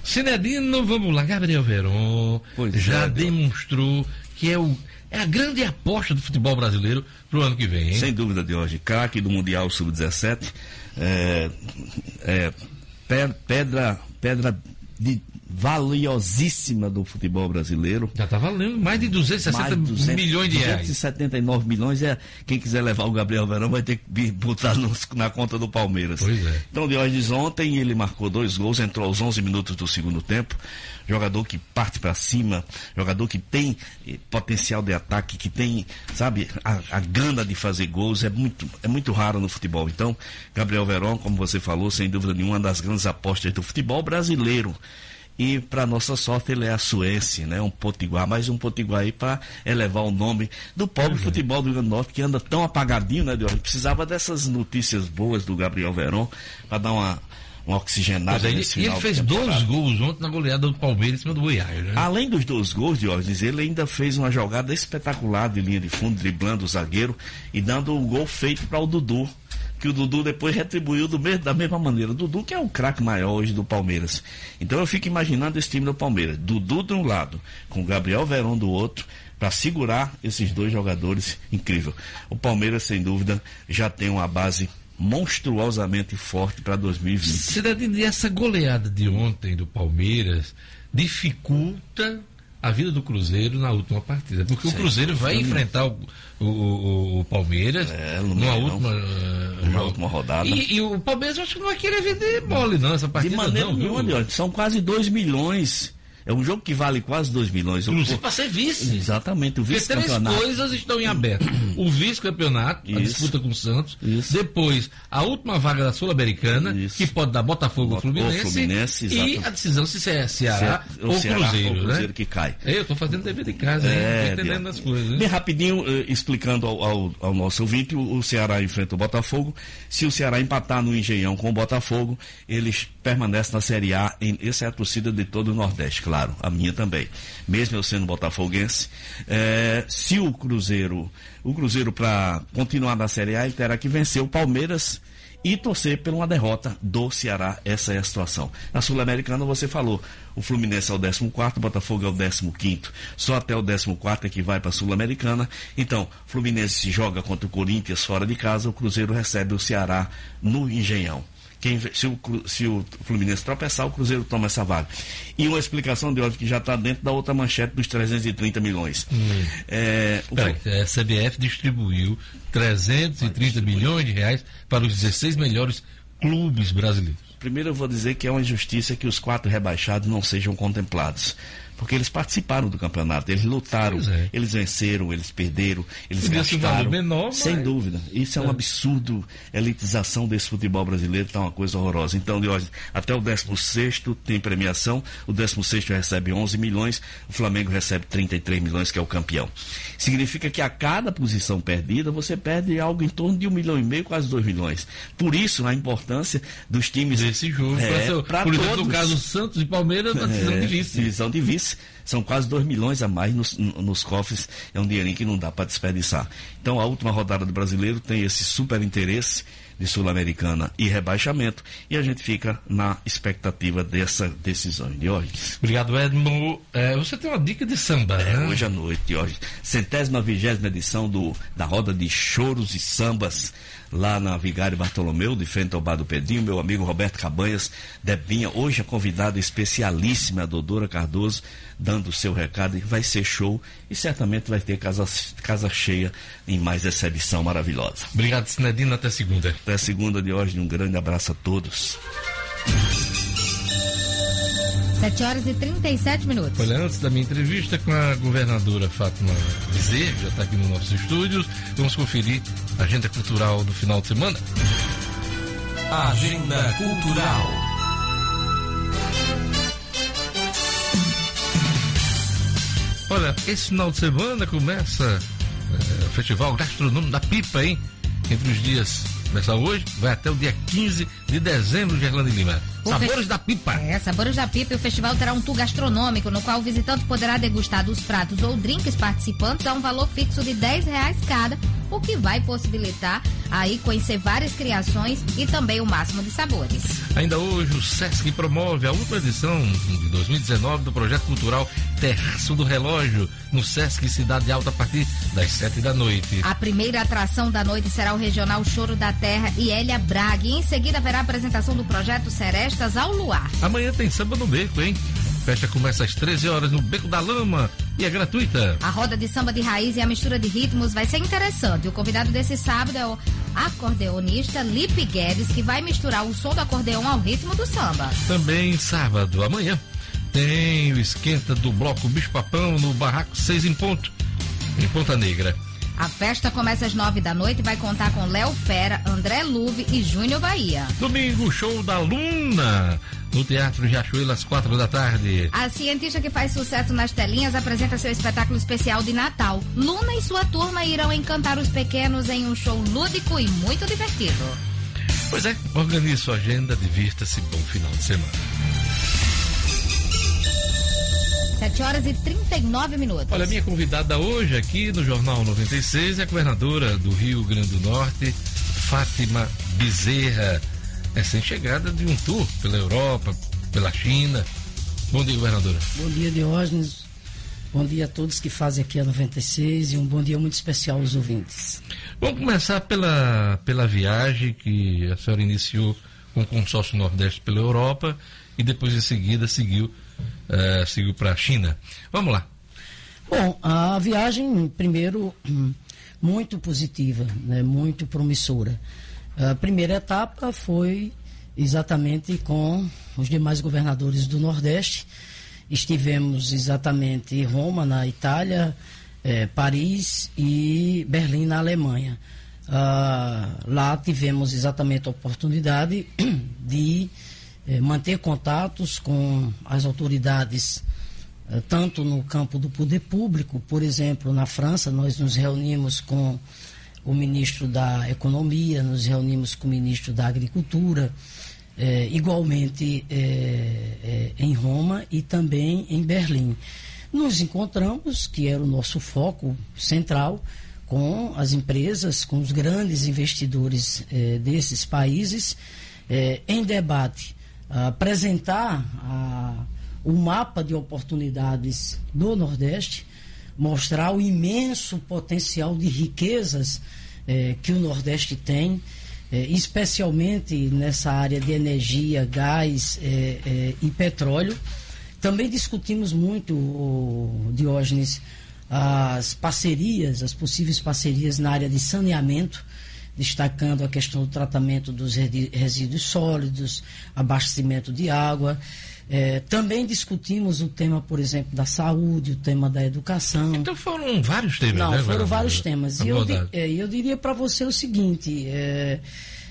Cinedino, vamos lá, Gabriel Veron Pois já é, demonstrou que é, o, é a grande aposta do futebol brasileiro pro ano que vem, hein? Sem dúvida de hoje. Craque do Mundial Sub-17. É, é, pe- pedra, pedra de valiosíssima do futebol brasileiro. Já tá valendo mais de 260 Mais de 200 milhões de reais. 279 milhões. É, quem quiser levar o Gabriel Verão vai ter que botar nos- na conta do Palmeiras. Pois é. Então, Diógenes, ontem ele marcou dois gols, entrou aos 11 minutos do segundo tempo. Jogador que parte para cima, jogador que tem eh, potencial de ataque, que tem, sabe, a, a gana de fazer gols. É muito, é muito raro no futebol. Então, Gabriel Verón, como você falou, sem dúvida nenhuma, uma das grandes apostas do futebol brasileiro. E para nossa sorte ele é a Suécia, né? Um potiguar, mais um potiguar aí para elevar o nome do pobre futebol do Rio Grande do Norte que anda tão apagadinho, né, Diogo? Precisava dessas notícias boas do Gabriel Verón para dar uma, uma oxigenada é, ele, nesse e final ele fez dois gols ontem na goleada do Palmeiras em cima do Goiás, né? Além dos dois gols, Diógenes, ele ainda fez uma jogada espetacular de linha de fundo, driblando o zagueiro e dando um gol feito para o Dudu, que o Dudu depois retribuiu mesmo- da mesma maneira. Dudu que é o craque maior hoje do Palmeiras. Então eu fico imaginando esse time do Palmeiras. Dudu de um lado, com Gabriel Verón do outro, para segurar esses dois jogadores. Incrível. O Palmeiras, sem dúvida, já tem uma base monstruosamente forte para 2020. Cidadinho, e essa goleada de ontem do Palmeiras dificulta a vida do Cruzeiro na última partida. Porque o Cruzeiro vai enfrentar o, o- o- Palmeiras É, numa última, eh, Numa última rodada. E, e o Palmeiras acho que não vai querer vender mole, não, essa De partida maneira não, nenhuma. São quase 2 milhões. É um jogo que vale quase 2 milhões. Inclusive para ser vice. Exatamente, o Porque três vice-campeonato. coisas estão em aberto. O vice-campeonato, a disputa com o Santos. Isso. Depois, a última vaga da Sul-Americana, que pode dar Botafogo ou Fluminense. Fluminense, e a decisão se é Ceará Se- ou Ceará Cruzeiro, ou né? Cruzeiro que cai. Eu tô fazendo dever de casa? É, entendendo as coisas. hein? Bem rapidinho, eh, explicando ao, ao- ao nosso ouvinte, o, o Ceará enfrenta o Botafogo. Se o Ceará empatar no Engenhão com o Botafogo, eles permanecem na Série A. Em, essa é a torcida de todo o Nordeste, claro, a minha também. Mesmo eu sendo botafoguense. Eh, se o Cruzeiro, o Cruzeiro para continuar na Série A, ele terá que vencer o Palmeiras e torcer por uma derrota do Ceará. Essa é a situação. Na Sul-Americana, você falou, o Fluminense é o 14, o Botafogo é o 15. Só até o 14 é que vai para a Sul-Americana. Então, Fluminense joga contra o Corinthians fora de casa, o Cruzeiro recebe o Ceará no Engenhão. Quem, se, o, se o Fluminense tropeçar, o Cruzeiro toma essa vaga. E uma explicação de óbvio que já está dentro da outra manchete dos 330 milhões. É, o Peraí, a CBF distribuiu 330 milhões de reais para os 16 melhores clubes brasileiros. Primeiro eu vou dizer que é uma injustiça que os quatro rebaixados não sejam contemplados. Porque eles participaram do campeonato, eles lutaram, é. eles venceram, eles perderam, eles Podia gastaram. menor, sem mas- dúvida. Isso é um absurdo. A elitização desse futebol brasileiro está uma coisa horrorosa. Então, Diógenes, até o 16 tem premiação, o 16 recebe 11 milhões, o Flamengo recebe 33 milhões, que é o campeão. Significa que a cada posição perdida, você perde algo em torno de um milhão e meio, quase dois milhões. Por isso, a importância dos times Desse jogo. É, pra pra por exemplo, no todos. caso Santos e Palmeiras, uma decisão É, de vice. Divisão de vice. São quase 2 milhões a mais nos, nos cofres. É um dinheirinho que não dá para desperdiçar. Então, a última rodada do brasileiro tem esse super interesse de Sul-Americana e rebaixamento. E a gente fica na expectativa dessa decisão de hoje. Obrigado, Edmo. É, você tem uma dica de samba, É, né? hoje à noite, hoje. Centésima vigésima edição do, da roda de choros e sambas lá na Vigário Bartolomeu, de frente ao Bar do Pedrinho, meu amigo Roberto Cabanhas, Debinha, hoje a convidada especialíssima, a Dodora Cardoso, dando o seu recado, e vai ser show e certamente vai ter casa, casa cheia em mais essa edição maravilhosa. Obrigado, Sinedino. Até segunda. Até segunda de hoje, um grande abraço a todos. 7 horas e 37 minutos. Olha, antes da minha entrevista com a governadora Fátima Bezerra, que já está aqui nos nossos estúdios, vamos conferir a agenda cultural do final de semana. Agenda Cultural. Olha, esse final de semana começa é, o Festival Gastronômico da Pipa, hein? Entre os dias, começa hoje, vai até o dia 15 de dezembro de Erlando e Lima. O Sabores da Pipa. É, Sabores da Pipa e o festival terá um tour gastronômico, no qual o visitante poderá degustar dos pratos ou drinks participantes a um valor fixo de 10 reais cada, o que vai possibilitar aí conhecer várias criações e também o máximo de sabores. Ainda hoje o SESC promove a última edição de 2019 do projeto cultural Terraço do Relógio no SESC Cidade Alta a partir das sete da noite. A primeira atração da noite será o Regional Choro da Terra e Elia Braga e em seguida haverá a apresentação do projeto Serestas ao Luar. Amanhã tem samba no beco, hein? festa começa às 13 horas no Beco da Lama e é gratuita. A roda de samba de raiz e a mistura de ritmos vai ser interessante. O convidado desse sábado é o acordeonista Lipe Guedes, que vai misturar o som do acordeão ao ritmo do samba. Também sábado, amanhã, tem o esquenta do bloco Bicho Papão no Barraco 6 em ponto, em Ponta Negra. A festa começa às nove da noite e vai contar com Léo Fera, André Luve e Júnior Bahia. Domingo, show da Luna no Teatro Riachuelo às quatro da tarde. A cientista que faz sucesso nas telinhas apresenta seu espetáculo especial de Natal. Luna e sua turma irão encantar os pequenos em um show lúdico e muito divertido. Pois é, organize sua agenda, divirta-se, bom final de semana. 7 horas e 39 minutos. Olha, minha convidada hoje aqui no Jornal 96 é a governadora do Rio Grande do Norte, Fátima Bezerra recém-chegada de um tour pela Europa, pela China. Bom dia, governadora. Bom dia, Diógenes. Bom dia a todos que fazem aqui a 96 e um bom dia muito especial aos ouvintes. Vamos começar pela, pela viagem que a senhora iniciou com o consórcio Nordeste pela Europa e depois em seguida seguiu, uh, seguiu para a China. Vamos lá. Bom, a viagem, primeiro, muito positiva, né, muito promissora. A primeira etapa foi exatamente com os demais governadores do Nordeste. Estivemos exatamente em Roma, na Itália, eh, Paris e Berlim, na Alemanha. Ah, lá tivemos exatamente a oportunidade de eh, manter contatos com as autoridades, eh, tanto no campo do poder público, por exemplo, na França, nós nos reunimos com o ministro da Economia, nos reunimos com o ministro da Agricultura, é, igualmente é, é, em Roma e também em Berlim. Nos encontramos, que era o nosso foco central, com as empresas, com os grandes investidores é, desses países, é, em debate, apresentar a, o mapa de oportunidades do Nordeste, mostrar o imenso potencial de riquezas eh, que o Nordeste tem, eh, especialmente nessa área de energia, gás eh, e petróleo. Também discutimos muito, o Diógenes, as parcerias, as possíveis parcerias na área de saneamento, destacando a questão do tratamento dos resíduos sólidos, abastecimento de água. É, também discutimos o tema, por exemplo, da saúde, o tema da educação. Então foram vários temas, Não, né, foram vários temas. E eu, é, eu diria para você o seguinte: é,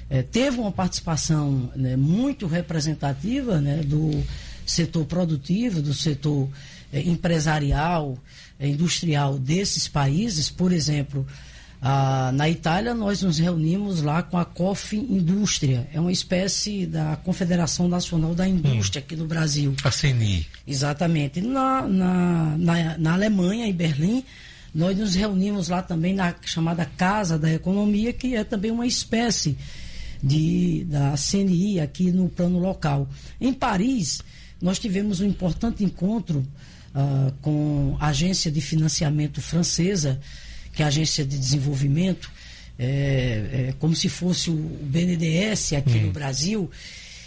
é, teve uma participação né, muito representativa né, do setor produtivo, do setor é, empresarial, é, industrial desses países, por exemplo. Ah, na Itália, nós nos reunimos lá com a COF Indústria, é uma espécie da Confederação Nacional da Indústria hum. aqui no Brasil. A CNI. Exatamente. Na, na, na, na, Alemanha, em Berlim, nós nos reunimos lá também na chamada Casa da Economia, que é também uma espécie de, da CNI aqui no plano local. Em Paris, nós tivemos um importante encontro ah, com a agência de financiamento francesa que é a Agência de Desenvolvimento, é, é como se fosse o BNDES aqui hum. no Brasil.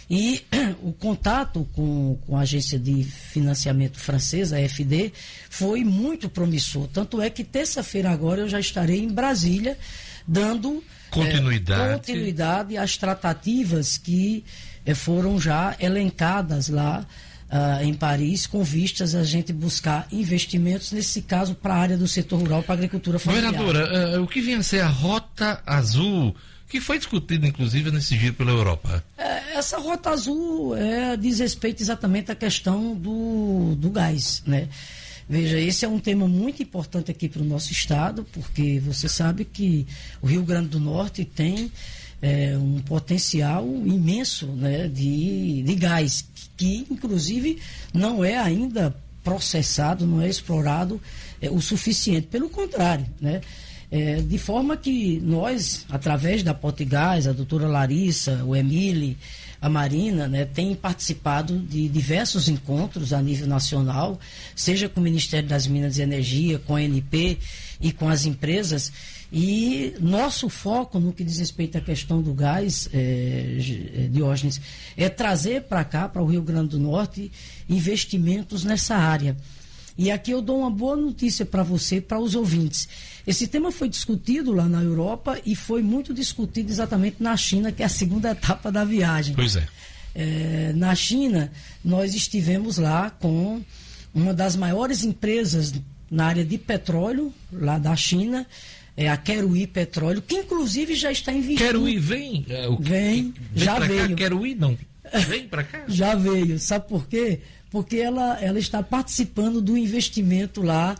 E o contato com, com a agência de financiamento francesa, a FD, foi muito promissor. Tanto é que terça-feira agora eu já estarei em Brasília dando continuidade, é, continuidade às tratativas que é, foram já elencadas lá uh, em Paris, com vistas a gente buscar investimentos, nesse caso, para a área do setor rural, para a agricultura familiar. Governadora, uh, o que vinha a ser a Rota Azul, que foi discutida, inclusive, nesse giro pela Europa? É, essa Rota Azul é, diz respeito exatamente à questão do, do gás, né? Veja, esse é um tema muito importante aqui para o nosso estado, porque você sabe que o Rio Grande do Norte tem é, um potencial imenso né, de, de gás, que inclusive não é ainda processado, não é explorado é, o suficiente. Pelo contrário, né? É, de forma que nós, através da Portigás, a doutora Larissa, o Emile, a Marina, né, tem participado de diversos encontros a nível nacional, seja com o Ministério das Minas e Energia, com a ANP e com as empresas. E nosso foco no que diz respeito à questão do gás, é, Diógenes, é trazer para cá, para o Rio Grande do Norte, investimentos nessa área. E aqui eu dou uma boa notícia para você, para os ouvintes. Esse tema foi discutido lá na Europa e foi muito discutido exatamente na China, que é a segunda etapa da viagem. Pois é. é na China, nós estivemos lá com uma das maiores empresas na área de petróleo, lá da China, é a Queruí Petróleo, que inclusive já está investindo. Queruí vem? É, o, vem, vem já veio. Cá, Queruí não. Vem para cá? já veio. Sabe por quê? Porque ela, ela está participando do investimento lá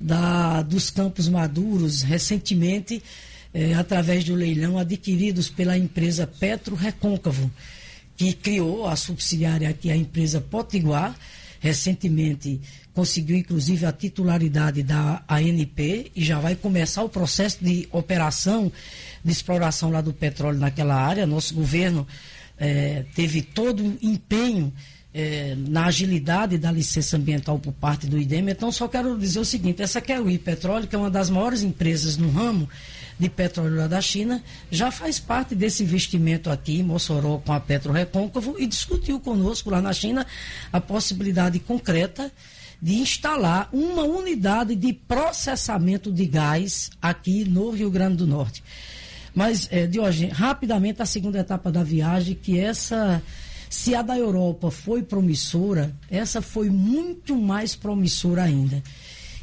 da, dos campos maduros, recentemente, eh, através do leilão, adquiridos pela empresa Petro Recôncavo, que criou a subsidiária aqui, a empresa Potiguar, recentemente conseguiu inclusive a titularidade da ANP e já vai começar o processo de operação de exploração lá do petróleo naquela área. Nosso governo eh, teve todo o empenho é, na agilidade da licença ambiental por parte do IDEM. Então, só quero dizer o seguinte: essa Kelly Petróleo, que é uma das maiores empresas no ramo de petróleo lá da China, já faz parte desse investimento aqui em Mossoró com a Petro Recôncavo e discutiu conosco lá na China a possibilidade concreta de instalar uma unidade de processamento de gás aqui no Rio Grande do Norte. Mas, é, hoje rapidamente a segunda etapa da viagem, que essa se a da Europa foi promissora, essa foi muito mais promissora ainda.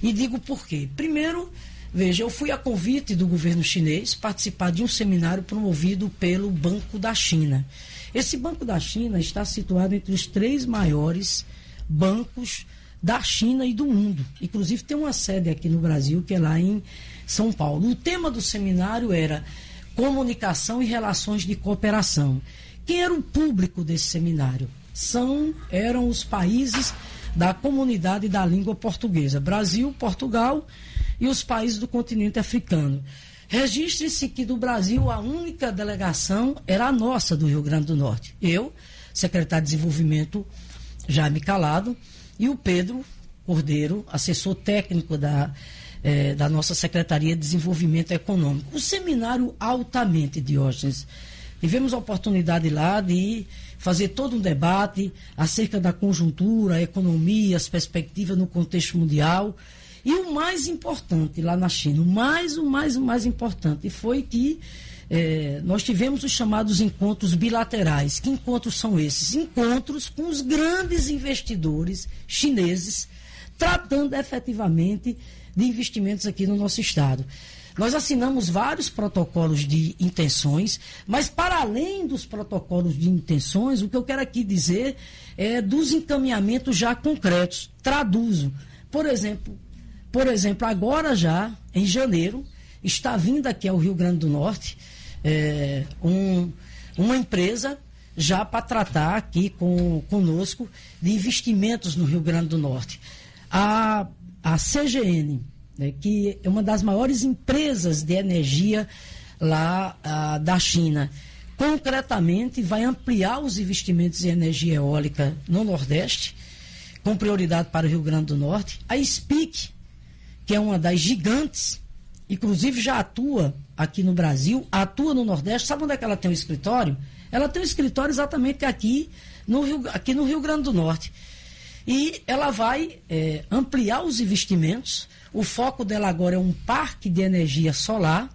E digo por quê. Primeiro, veja, eu fui a convite do governo chinês participar de um seminário promovido pelo Banco da China. Esse Banco da China está situado entre os três maiores bancos da China e do mundo. Inclusive tem uma sede aqui no Brasil, que é lá em São Paulo. O tema do seminário era comunicação e relações de cooperação. Quem era o público desse seminário? São, eram os países da comunidade da língua portuguesa: Brasil, Portugal e os países do continente africano. Registre-se que do Brasil a única delegação era a nossa do Rio Grande do Norte. Eu, secretário de Desenvolvimento Jaime Calado, e o Pedro Cordeiro, assessor técnico da, eh, da nossa Secretaria de Desenvolvimento Econômico. O seminário altamente, Diógenes, Tivemos a oportunidade lá de fazer todo um debate acerca da conjuntura, a economia, as perspectivas no contexto mundial. E o mais importante lá na China, o mais, o mais, o mais importante foi que eh, nós tivemos os chamados encontros bilaterais. Que encontros são esses? Encontros com os grandes investidores chineses, tratando efetivamente de investimentos aqui no nosso estado. Nós assinamos vários protocolos de intenções, mas para além dos protocolos de intenções, o que eu quero aqui dizer é dos encaminhamentos já concretos. Traduzo. Por exemplo, por exemplo, agora já, em janeiro, está vindo aqui ao Rio Grande do Norte é, um, uma empresa já para tratar aqui com, conosco de investimentos no Rio Grande do Norte. A, a CGN, né, que é uma das maiores empresas de energia lá ah, da China. Concretamente, vai ampliar os investimentos em energia eólica no Nordeste, com prioridade para o Rio Grande do Norte. A SPIC, que é uma das gigantes, inclusive já atua aqui no Brasil, atua no Nordeste. Sabe onde é que ela tem um escritório? Ela tem um escritório exatamente aqui no Rio, aqui no Rio Grande do Norte. E ela vai é, ampliar os investimentos o foco dela agora é um parque de energia solar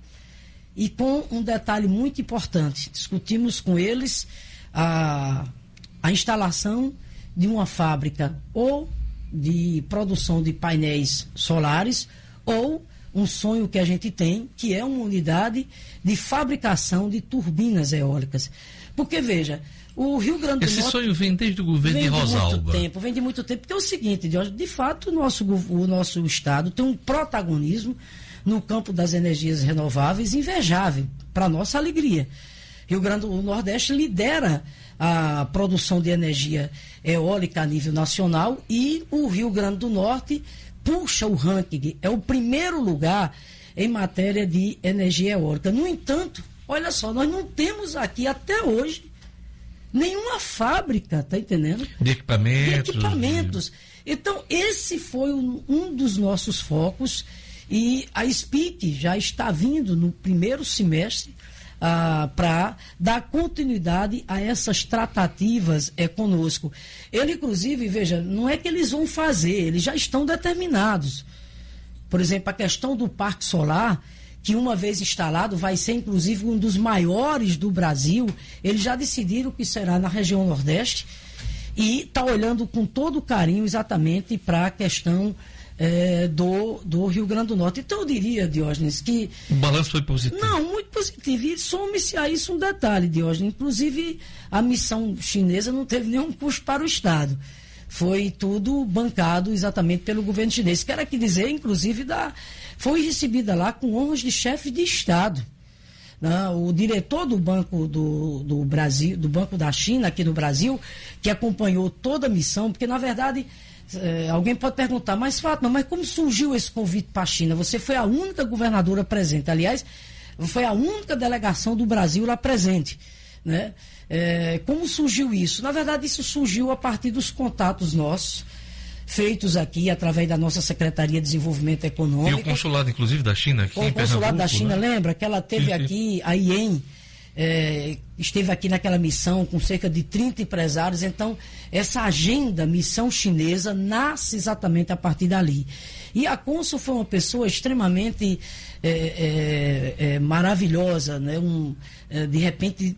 e com um detalhe muito importante. Discutimos com eles a, a instalação de uma fábrica ou de produção de painéis solares ou um sonho que a gente tem, que é uma unidade de fabricação de turbinas eólicas. Porque, veja, o Rio Grande do Esse Norte. Esse sonho vem desde o governo de Rosalba. Vem de muito tempo, vem de muito tempo. Porque é o seguinte, de, de fato, o nosso, o nosso Estado tem um protagonismo no campo das energias renováveis invejável, para nossa alegria. Rio Grande do Nordeste lidera a produção de energia eólica a nível nacional e o Rio Grande do Norte puxa o ranking, é o primeiro lugar em matéria de energia eólica. No entanto, olha só, nós não temos aqui até hoje nenhuma fábrica, tá entendendo? De equipamentos. De equipamentos. Então, esse foi um, um dos nossos focos e a SPIC já está vindo no primeiro semestre ah, para dar continuidade a essas tratativas é, conosco. Ele, inclusive, veja, não é que eles vão fazer, eles já estão determinados. Por exemplo, a questão do parque solar, que uma vez instalado vai ser inclusive um dos maiores do Brasil, eles já decidiram que será na região Nordeste e está olhando com todo carinho exatamente para a questão é, do, do Rio Grande do Norte. Então eu diria, Diógenes, que. O balanço foi positivo. Não, muito positivo. E some-se a isso um detalhe, Diógenes. Inclusive, a missão chinesa não teve nenhum custo para o Estado. Foi tudo bancado exatamente pelo governo chinês. Quero aqui dizer, inclusive, da, foi recebida lá com honras de chefe de Estado. Né? O diretor do Banco do, do Brasil, do Banco da China aqui no Brasil, que acompanhou toda a missão, porque na verdade é, alguém pode perguntar, mas Fátima, mas como surgiu esse convite para a China? Você foi a única governadora presente. Aliás, foi a única delegação do Brasil lá presente. Né? É, como surgiu isso? Na verdade, isso surgiu a partir dos contatos nossos, feitos aqui através da nossa Secretaria de Desenvolvimento Econômico. E o consulado, inclusive, da China aqui. O consulado da China, né? lembra que ela teve aqui, a IEM é, esteve aqui naquela missão com cerca de 30 empresários. Então, essa agenda, missão chinesa, nasce exatamente a partir dali. E a Consul foi uma pessoa extremamente é, é, maravilhosa, né? Um, de repente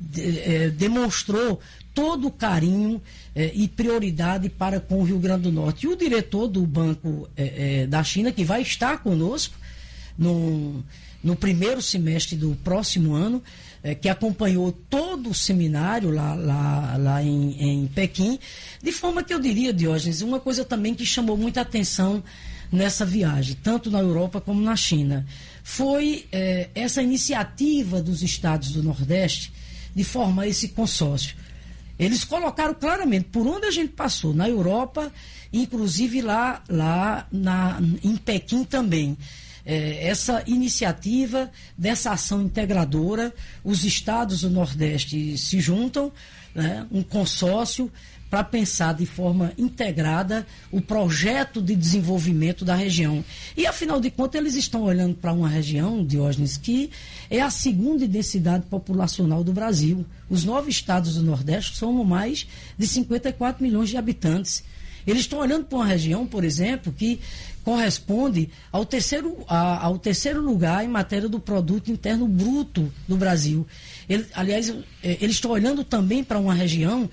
demonstrou todo o carinho e prioridade para com o Rio Grande do Norte. E o diretor do Banco da China, que vai estar conosco no, no primeiro semestre do próximo ano, é, que acompanhou todo o seminário lá, lá, lá em, em Pequim, de forma que eu diria, Diógenes, uma coisa também que chamou muita atenção nessa viagem, tanto na Europa como na China, foi é, essa iniciativa dos estados do Nordeste de formar esse consórcio. Eles colocaram claramente por onde a gente passou, na Europa, inclusive lá, lá na, em Pequim também é, essa iniciativa dessa ação integradora. Os estados do Nordeste se juntam, né, um consórcio para pensar de forma integrada o projeto de desenvolvimento da região. E, afinal de contas, eles estão olhando para uma região, Diógenes, que é a segunda densidade populacional do Brasil. Os nove estados do Nordeste somam mais de 54 milhões de habitantes. Eles estão olhando para uma região, por exemplo, que corresponde ao terceiro, a, ao terceiro lugar em matéria do produto interno bruto do Brasil. Ele, aliás, é, eles estão olhando também para uma região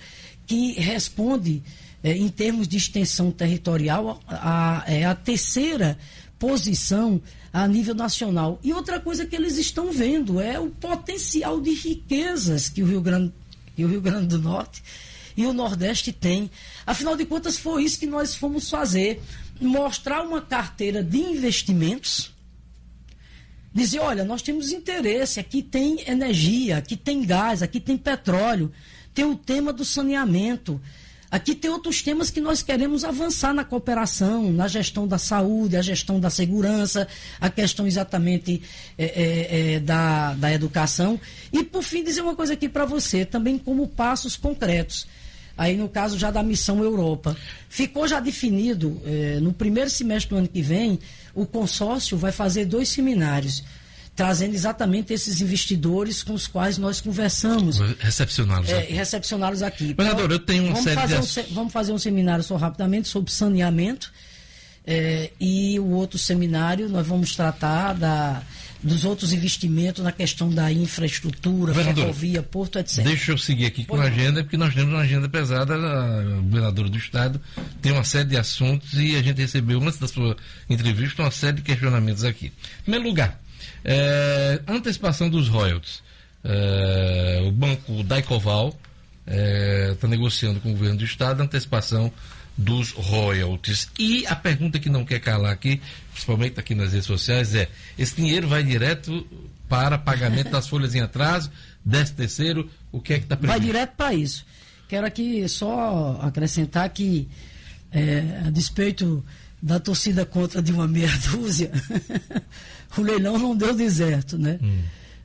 que responde, é, em termos de extensão territorial, a, a, é a terceira posição a nível nacional. E outra coisa que eles estão vendo é o potencial de riquezas que o Rio Grande, que o Rio Grande do Norte e o Nordeste tem. Afinal de contas, foi isso que nós fomos fazer: mostrar uma carteira de investimentos. Dizer, olha, nós temos interesse, aqui tem energia, aqui tem gás, aqui tem petróleo, tem o tema do saneamento. Aqui tem outros temas que nós queremos avançar na cooperação, na gestão da saúde, a gestão da segurança, a questão exatamente é, é, é, da, da educação. E, por fim, dizer uma coisa aqui para você, também como passos concretos aí no caso já da missão Europa. Ficou já definido, eh, no primeiro semestre do ano que vem, o consórcio vai fazer dois seminários, trazendo exatamente esses investidores com os quais nós conversamos. Recepcioná-los é, aqui. Recepcioná-los aqui. Vereador, eu tenho uma vamos série fazer de... um, Vamos fazer um seminário só rapidamente sobre saneamento, eh, e o outro seminário nós vamos tratar da dos outros investimentos na questão da infraestrutura, ferrovia, porto, etc. Deixa eu seguir aqui com a agenda, porque nós temos uma agenda pesada, a governadora do Estado tem uma série de assuntos e a gente recebeu, antes da sua entrevista, uma série de questionamentos aqui. Em primeiro lugar, é, antecipação dos royalties. É, o banco Daicoval está é, tá negociando com o governo do Estado a antecipação dos royalties. E a pergunta que não quer calar aqui, principalmente aqui nas redes sociais, é: esse dinheiro vai direto para pagamento das folhas em atraso, décimo terceiro, o que é que está previsto? Vai direto para isso. Quero aqui só acrescentar que, é, a despeito da torcida contra de uma meia dúzia, o leilão não deu deserto, né? Hum.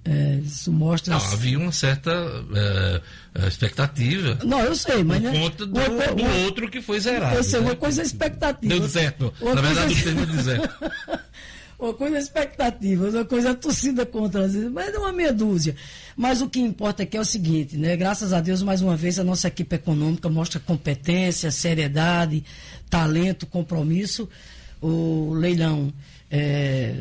É, isso mostra. Não, havia uma certa é, expectativa. Não, eu sei, mas. Por né? conta do, uma, do uma, outro que foi zerado. Eu sei, né? uma coisa é expectativa. Deu certo. Na verdade, coisa... o termo é deserto. uma coisa é expectativa, outra coisa é torcida contra, mas é uma meia dúzia. Mas o que importa aqui é o seguinte, né? Graças a Deus, mais uma vez, a nossa equipe econômica mostra competência, seriedade, talento, compromisso. O leilão. É,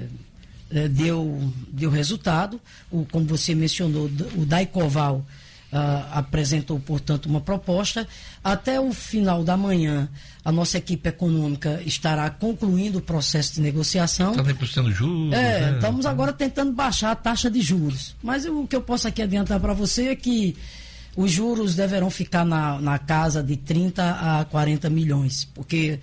é, deu, deu resultado. O, como você mencionou, o Daicoval ah, apresentou, portanto, uma proposta. Até o final da manhã, a nossa equipe econômica estará concluindo o processo de negociação. Está negociando juros. É, né? estamos agora tentando baixar a taxa de juros. Mas o que eu posso aqui adiantar para você é que os juros deverão ficar na, na casa de 30 a 40 milhões, porque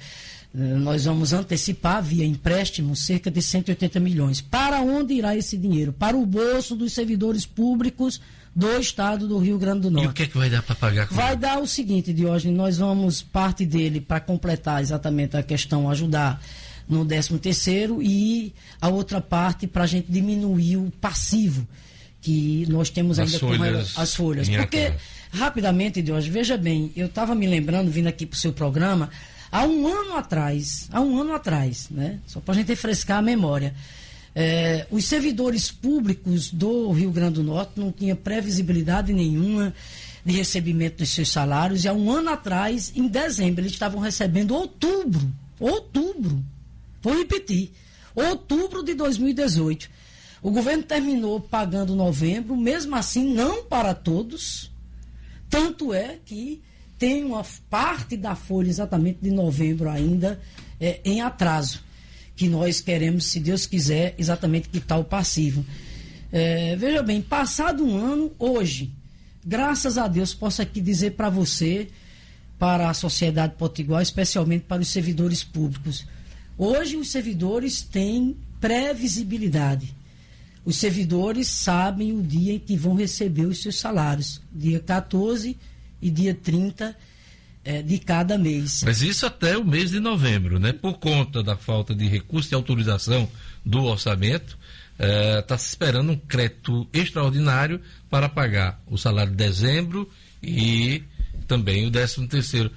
nós vamos antecipar via empréstimo cerca de 180 milhões. Para onde irá esse dinheiro? Para o bolso dos servidores públicos do estado do Rio Grande do Norte. E o que é que vai dar para pagar? Com vai ele? dar o seguinte, Diógenes, nós vamos parte dele para completar exatamente a questão, ajudar no 13 terceiro e a outra parte para a gente diminuir o passivo que nós temos ainda as folhas, com as folhas. Porque, rapidamente, Diógenes, veja bem, eu estava me lembrando, vindo aqui para o seu programa, Há um ano atrás, há um ano atrás, né? Só para a gente refrescar a memória. É, os servidores públicos do Rio Grande do Norte não tinham previsibilidade nenhuma de recebimento dos seus salários. E há um ano atrás, em dezembro, eles estavam recebendo outubro. Outubro. Vou repetir. Outubro de 2018. O governo terminou pagando novembro, mesmo assim, não para todos. Tanto é que tem uma parte da folha exatamente de novembro ainda é, em atraso, que nós queremos, se Deus quiser, exatamente quitar o passivo. É, veja bem, passado um ano, hoje, graças a Deus, posso aqui dizer para você, para a sociedade potiguar, especialmente para os servidores públicos. Hoje os servidores têm previsibilidade. Os servidores sabem o dia em que vão receber os seus salários. Dia 14 e dia 30 é, de cada mês. Mas isso até o mês de novembro, né? Por conta da falta de recurso e autorização do orçamento, está é, tá se esperando um crédito extraordinário para pagar o salário de dezembro e também o décimo terceiro.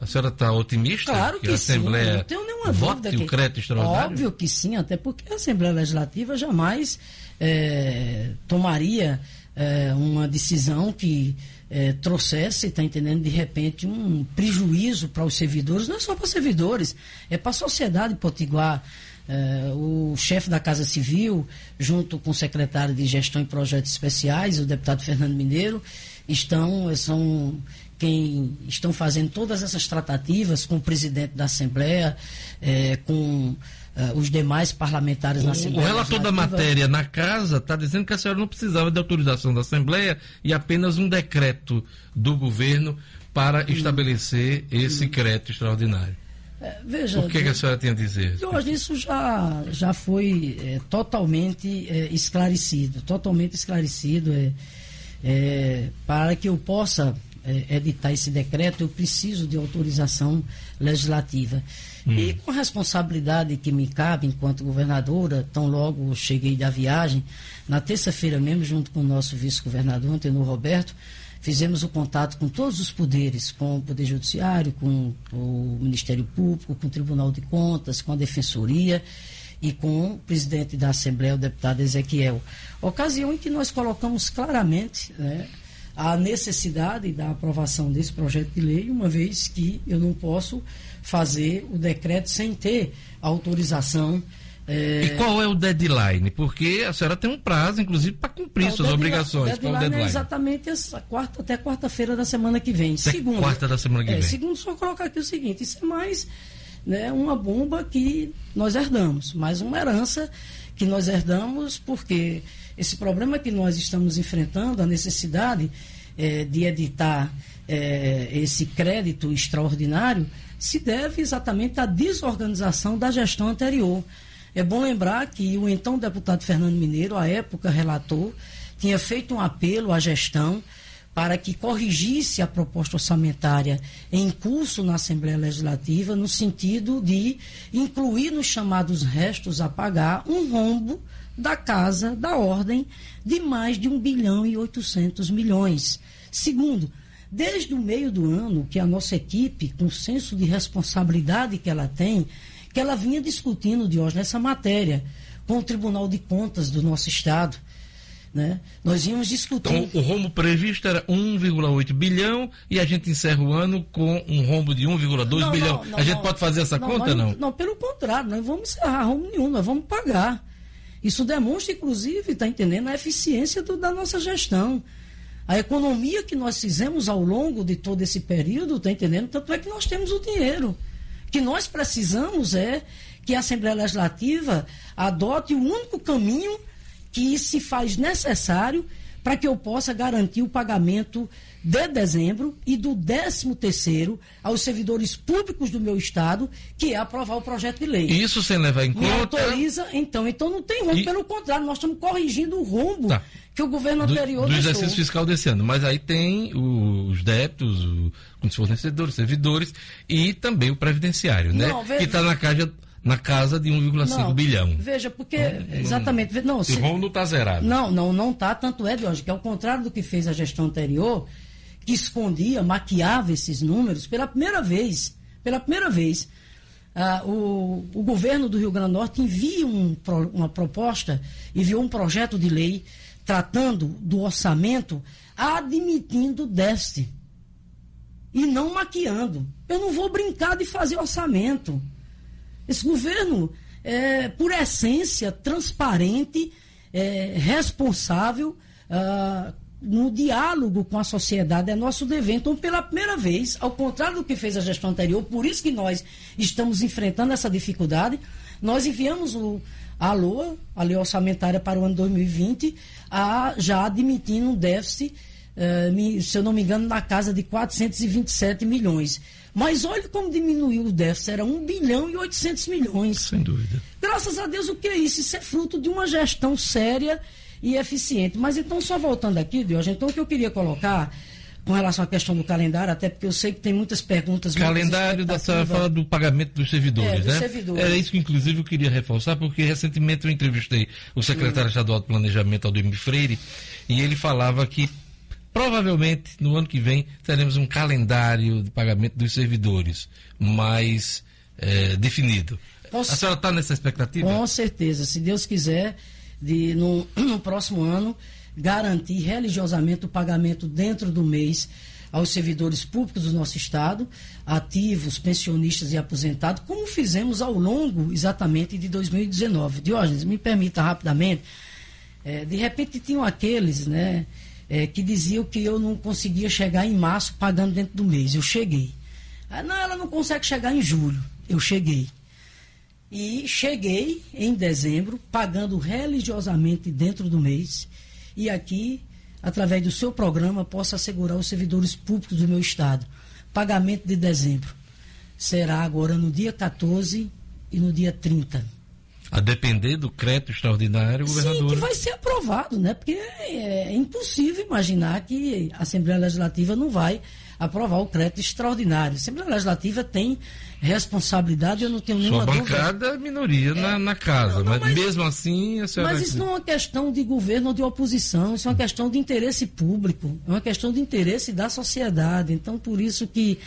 A senhora está otimista claro que, que a Assembleia sim, não tenho nenhuma vote que, o crédito extraordinário? Óbvio que sim, até porque a Assembleia Legislativa jamais é, tomaria é, uma decisão que é, trouxesse, está entendendo, de repente, um prejuízo para os servidores, não é só para os servidores, é para a sociedade potiguar. É, o chefe da Casa Civil, junto com o secretário de Gestão e Projetos Especiais, o deputado Fernando Mineiro, estão, são quem estão fazendo todas essas tratativas com o presidente da Assembleia, é, com uh, os demais parlamentares na Assembleia. O relator da matéria na casa está dizendo que a senhora não precisava de autorização da Assembleia e apenas um decreto do governo para hum. estabelecer esse hum. crédito extraordinário. É, veja, o que, que, a senhora tem a dizer? Hoje isso já, já foi é, totalmente é, esclarecido, totalmente esclarecido. Para que eu possa editar esse decreto, eu preciso de autorização legislativa. Hum. E com a responsabilidade que me cabe enquanto governadora, tão logo cheguei da viagem, na terça-feira mesmo, junto com o nosso vice-governador, Antenor Roberto, fizemos o contato com todos os poderes, com o Poder Judiciário, com o Ministério Público, com o Tribunal de Contas, com a Defensoria e com o presidente da Assembleia, o deputado Ezequiel. Ocasião em que nós colocamos claramente né, a necessidade da aprovação desse projeto de lei, uma vez que eu não posso fazer o decreto sem ter autorização. É... E qual é o deadline? Porque a senhora tem um prazo, inclusive, para cumprir suas deadline, obrigações. Deadline, qual é o deadline? É exatamente essa quarta, até quarta-feira da semana que vem. Até segundo, quarta da semana que é, vem. Segundo, só colocar aqui o seguinte: isso é mais né, uma bomba que nós herdamos, mais uma herança que nós herdamos, porque esse problema que nós estamos enfrentando, a necessidade é, de editar é, esse crédito extraordinário, se deve exatamente à desorganização da gestão anterior. É bom lembrar que o então deputado Fernando Mineiro, à época relator, tinha feito um apelo à gestão para que corrigisse a proposta orçamentária em curso na Assembleia Legislativa, no sentido de incluir nos chamados restos a pagar um rombo da casa da ordem de mais de 1 bilhão e 800 milhões. Segundo, desde o meio do ano que a nossa equipe, com o senso de responsabilidade que ela tem, que ela vinha discutindo de hoje nessa matéria com o Tribunal de Contas do nosso Estado. Né? Nós íamos discutir. Então, o rombo previsto era 1,8 bilhão e a gente encerra o ano com um rombo de 1,2 bilhão. Não, não, a gente pode fazer essa conta, não? Não, pelo contrário, nós vamos encerrar rombo nenhum, nós vamos pagar. Isso demonstra, inclusive, está entendendo, a eficiência do, da nossa gestão. A economia que nós fizemos ao longo de todo esse período, está entendendo? Tanto é que nós temos o dinheiro. O que nós precisamos é que a Assembleia Legislativa adote o único caminho que se faz necessário para que eu possa garantir o pagamento de dezembro e do 13 terceiro aos servidores públicos do meu estado, que é aprovar o projeto de lei. Isso sem levar em conta. Me autoriza, então, então não tem rombo, e... pelo contrário, nós estamos corrigindo o rombo tá. que o governo anterior do, do deixou. exercício fiscal desse ano, mas aí tem os débitos, os fornecedores, servidores e também o previdenciário, né? Não, veja... Que está na caixa na casa de 1,5 bilhão. Veja, porque exatamente, não, se, o rombo não está zerado. Não, não, não está, tanto é, de hoje que ao contrário do que fez a gestão anterior, escondia, maquiava esses números, pela primeira vez, pela primeira vez, ah, o, o, governo do Rio Grande do Norte envia um, uma proposta, enviou um projeto de lei tratando do orçamento, admitindo déficit e não maquiando. Eu não vou brincar de fazer orçamento. Esse governo é, por essência, transparente, é, responsável, ah, no diálogo com a sociedade. É nosso dever. Então, pela primeira vez, ao contrário do que fez a gestão anterior, por isso que nós estamos enfrentando essa dificuldade, nós enviamos o, a LOA, a lei orçamentária para o ano 2020, a, já admitindo um déficit, eh, se eu não me engano, na casa de 427 milhões. Mas olha como diminuiu o déficit, era 1 bilhão e 800 milhões. Sem dúvida. Graças a Deus, o que é isso? Isso é fruto de uma gestão séria e eficiente. Mas então, só voltando aqui, Deus, então o que eu queria colocar com relação à questão do calendário, até porque eu sei que tem muitas perguntas. Calendário da senhora fala do pagamento dos servidores, é, dos né? Servidores. Era isso que, inclusive, eu queria reforçar, porque recentemente eu entrevistei o secretário hum. estadual de Planejamento, Aldemir Freire, e ele falava que Provavelmente, no ano que vem, teremos um calendário de pagamento dos servidores mais é, definido. Com a senhora está nessa expectativa? Com certeza. Se Deus quiser, de, no, no próximo ano, garantir religiosamente o pagamento dentro do mês aos servidores públicos do nosso Estado, ativos, pensionistas e aposentados, como fizemos ao longo exatamente de 2019. Diógenes, me permita rapidamente, é, de repente tinham aqueles, né? é, que diziam que eu não conseguia chegar em março pagando dentro do mês. Eu cheguei. Ah, não, ela não consegue chegar em julho. Eu cheguei. E cheguei em dezembro, pagando religiosamente dentro do mês. E aqui, através do seu programa, posso assegurar os servidores públicos do meu estado. Pagamento de dezembro será agora no dia 14 e no dia 30 a depender do crédito extraordinário, governador. Sim, que vai ser aprovado, né? Porque é, é impossível imaginar que a Assembleia Legislativa não vai aprovar o crédito extraordinário. A Assembleia Legislativa tem responsabilidade, eu não tenho nenhuma Sua bancada é minoria é, na, na, casa, não, não, mas, mas, mesmo assim a senhora... Mas isso não é uma questão de governo ou de oposição, isso é uma questão de interesse público, é uma questão de interesse da sociedade. Então, por isso que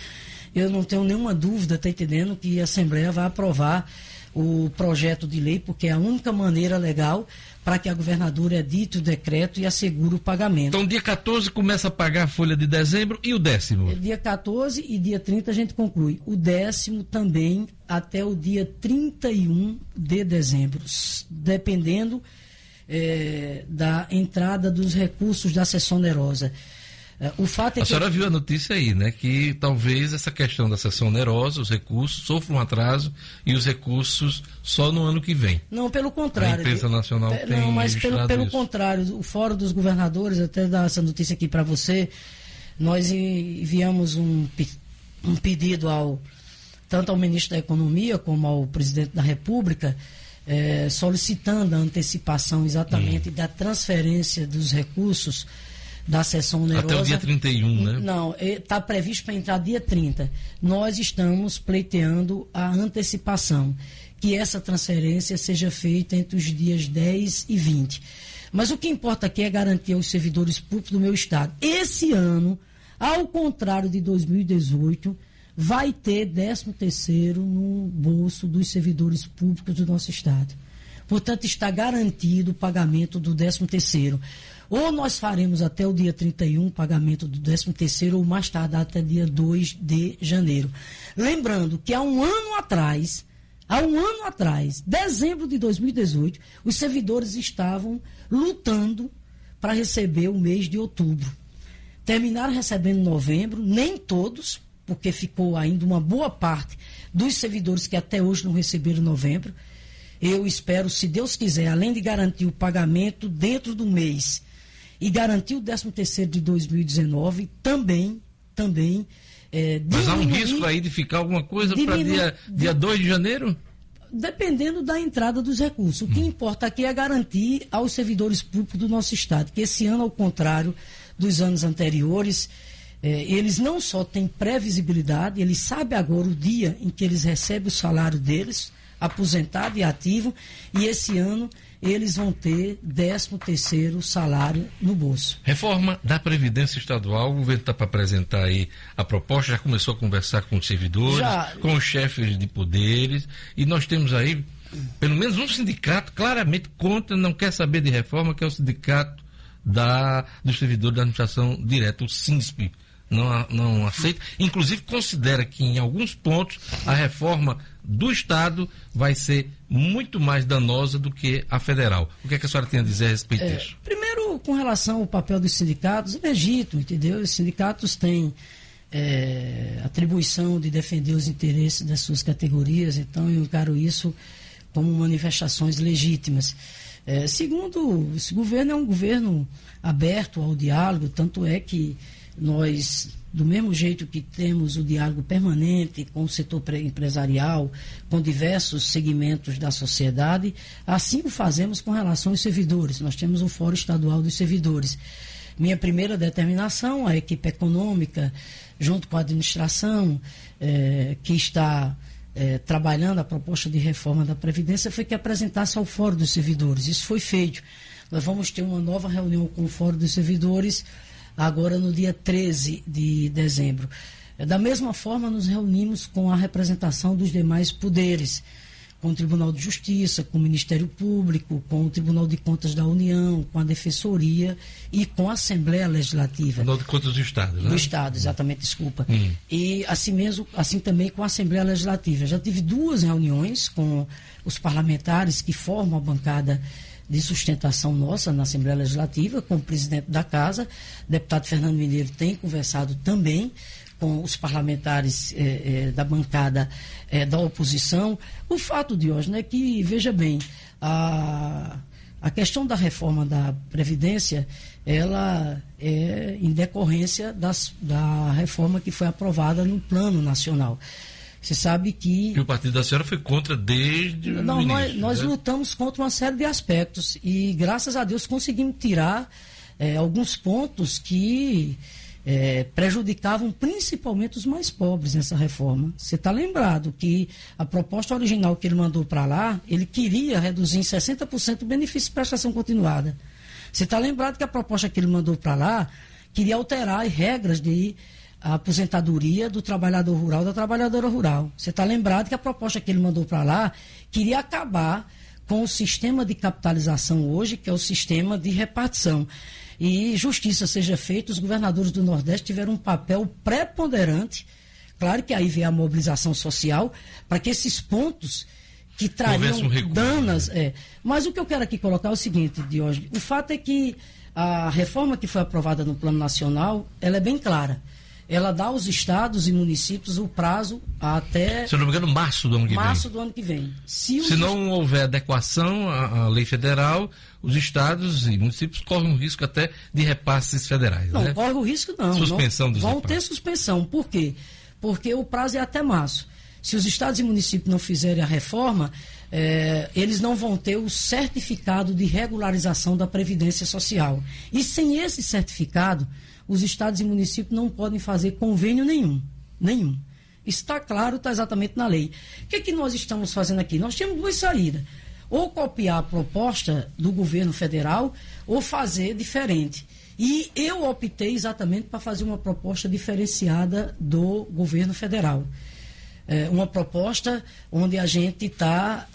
eu não tenho nenhuma dúvida, está entendendo, que a Assembleia vai aprovar o projeto de lei, porque é a única maneira legal para que a governadora edite o decreto e assegure o pagamento. Então, dia 14 começa a pagar a folha de dezembro e o décimo? Dia 14 e dia 30 a gente conclui. O décimo também até o dia 31 de dezembro, dependendo é, da entrada dos recursos da sessão onerosa. É, o fato é a que... senhora viu a notícia aí, né? Que talvez essa questão da sessão onerosa, os recursos, sofram um atraso e os recursos só no ano que vem. Não, pelo contrário. A imprensa nacional é, tem. Não, mas pelo, pelo contrário, o Fórum dos Governadores, até dar essa notícia aqui para você, nós enviamos um, um pedido ao tanto ao ministro da Economia como ao presidente da República. É, solicitando a antecipação exatamente hum. da transferência dos recursos da sessão onerosa. Até o dia 31, né? Não, está previsto para entrar dia 30. Nós estamos pleiteando a antecipação, que essa transferência seja feita entre os dias 10 e 20. Mas o que importa aqui é garantir aos servidores públicos do meu estado. Esse ano, ao contrário de 2018, vai ter 13 terceiro no bolso dos servidores públicos do nosso estado. Portanto, está garantido o pagamento do 13 terceiro. Ou nós faremos até o dia 31 o pagamento do 13 terceiro ou mais tarde até dia 2 de janeiro. Lembrando que há um ano atrás, há um ano atrás, dezembro de 2018, os servidores estavam lutando para receber o mês de outubro. Terminaram recebendo em novembro, nem todos, porque ficou ainda uma boa parte dos servidores que até hoje não receberam novembro. Eu espero, se Deus quiser, além de garantir o pagamento dentro do mês e garantir o 13 terceiro de 2019, também, também. É, Mas há um risco aí de ficar alguma coisa para dia, dia 2 de janeiro? Dependendo da entrada dos recursos. O que hum. importa aqui é garantir aos servidores públicos do nosso Estado que esse ano, ao contrário dos anos anteriores, é, eles não só têm previsibilidade, eles sabem agora o dia em que eles recebem o salário deles, aposentado e ativo, e esse ano eles vão ter 13 terceiro salário no bolso. Reforma da Previdência Estadual, o governo está para apresentar aí a proposta, já começou a conversar com os servidores, já... com os chefes de poderes, e nós temos aí pelo menos um sindicato claramente contra, não quer saber de reforma, que é o sindicato da, dos servidores da administração direta, o SINSP não, não aceita, inclusive considera que em alguns pontos a reforma do Estado vai ser muito mais danosa do que a federal. O que, é que a senhora tem a dizer a respeito é, disso? Primeiro, com relação ao papel dos sindicatos, é legítimo, entendeu? Os sindicatos têm é, atribuição de defender os interesses das suas categorias, então eu encaro isso como manifestações legítimas. É, segundo, esse governo é um governo aberto ao diálogo, tanto é que nós, do mesmo jeito que temos o diálogo permanente com o setor empresarial, com diversos segmentos da sociedade, assim o fazemos com relação aos servidores. Nós temos o Fórum Estadual dos Servidores. Minha primeira determinação, a equipe econômica, junto com a administração, eh, que está eh, trabalhando a proposta de reforma da Previdência, foi que apresentasse ao Fórum dos Servidores. Isso foi feito. Nós vamos ter uma nova reunião com o Fórum dos Servidores agora no dia 13 de dezembro. Da mesma forma, nos reunimos com a representação dos demais poderes, com o Tribunal de Justiça, com o Ministério Público, com o Tribunal de Contas da União, com a Defensoria e com a Assembleia Legislativa. Tribunal de Contas do Estado, né? Do Estado, exatamente, desculpa. Hum. E assim mesmo, assim também com a Assembleia Legislativa. Já tive duas reuniões com os parlamentares que formam a bancada de sustentação nossa na Assembleia Legislativa, com o presidente da Casa, o deputado Fernando Mineiro tem conversado também com os parlamentares eh, eh, da bancada eh, da oposição. O fato de hoje é que, veja bem, a, a questão da reforma da Previdência, ela é em decorrência das, da reforma que foi aprovada no plano nacional. Você sabe que. E o partido da senhora foi contra desde. Não, o início, nós, nós né? lutamos contra uma série de aspectos e, graças a Deus, conseguimos tirar é, alguns pontos que é, prejudicavam principalmente os mais pobres nessa reforma. Você está lembrado que a proposta original que ele mandou para lá, ele queria reduzir em 60% o benefício de prestação continuada. Você está lembrado que a proposta que ele mandou para lá queria alterar as regras de a aposentadoria do trabalhador rural da trabalhadora rural. Você está lembrado que a proposta que ele mandou para lá queria acabar com o sistema de capitalização hoje, que é o sistema de repartição. E justiça seja feita, os governadores do Nordeste tiveram um papel preponderante. Claro que aí vem a mobilização social, para que esses pontos que trariam um danas. Né? É. Mas o que eu quero aqui colocar é o seguinte, Diógenes. O fato é que a reforma que foi aprovada no Plano Nacional, ela é bem clara ela dá aos estados e municípios o prazo até. Se eu não me engano, março do ano que março vem. do ano que vem. Se, Se não houver adequação à, à, lei federal, os estados e municípios correm o risco até de repasses federais. Não, né? corre o risco não. Suspensão não, dos Vão repasses. ter suspensão. Por quê? Porque o prazo é até março. Se os estados e municípios não fizerem a reforma, é, eles não vão ter o certificado de regularização da Previdência Social. E sem esse certificado, os estados e municípios não podem fazer convênio nenhum. Nenhum. Está claro, está exatamente na lei. O que, é que nós estamos fazendo aqui? Nós temos duas saídas. Ou copiar a proposta do governo federal, ou fazer diferente. E eu optei exatamente para fazer uma proposta diferenciada do governo federal é, uma proposta onde a gente está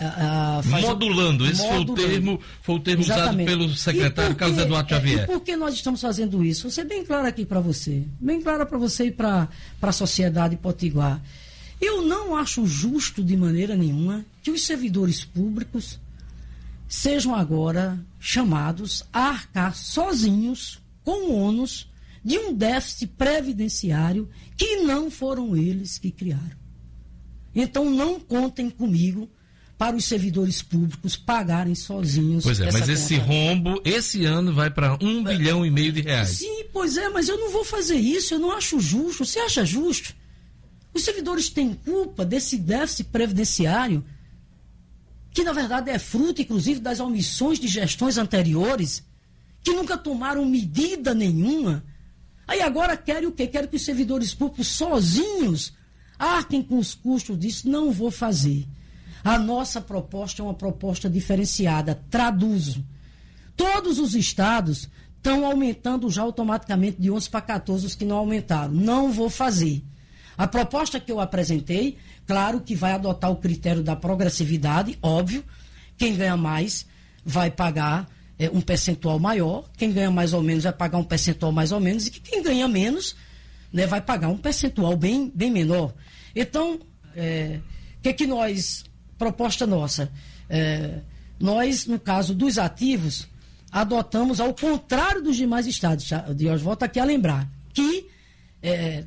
modulando. Esse modulando. foi o termo, foi o termo usado pelo secretário Carlos Eduardo Xavier. E por que nós estamos fazendo isso? Vou ser bem claro aqui para você, bem claro para você e para a sociedade potiguar. Eu não acho justo de maneira nenhuma que os servidores públicos sejam agora chamados a arcar sozinhos com o ônus de um déficit previdenciário que não foram eles que criaram. Então não contem comigo para os servidores públicos pagarem sozinhos. Pois é, mas esse rombo, esse ano, vai para um é, bilhão e meio de reais. Sim, pois é, mas eu não vou fazer isso, eu não acho justo. Você acha justo? Os servidores têm culpa desse déficit previdenciário, que na verdade é fruto, inclusive, das omissões de gestões anteriores, que nunca tomaram medida nenhuma. Aí agora querem o quê? Querem que os servidores públicos sozinhos arquem com os custos disso, não vou fazer. A nossa proposta é uma proposta diferenciada. Traduzo. Todos os estados estão aumentando já automaticamente de 11 para 14 os que não aumentaram. Não vou fazer. A proposta que eu apresentei, claro que vai adotar o critério da progressividade, óbvio. Quem ganha mais vai pagar é, um percentual maior, quem ganha mais ou menos vai pagar um percentual mais ou menos, e quem ganha menos né, vai pagar um percentual bem, bem menor. Então, o é, que, que nós, proposta nossa, é, nós, no caso dos ativos, adotamos ao contrário dos demais estados, Deus volta aqui a lembrar, que é,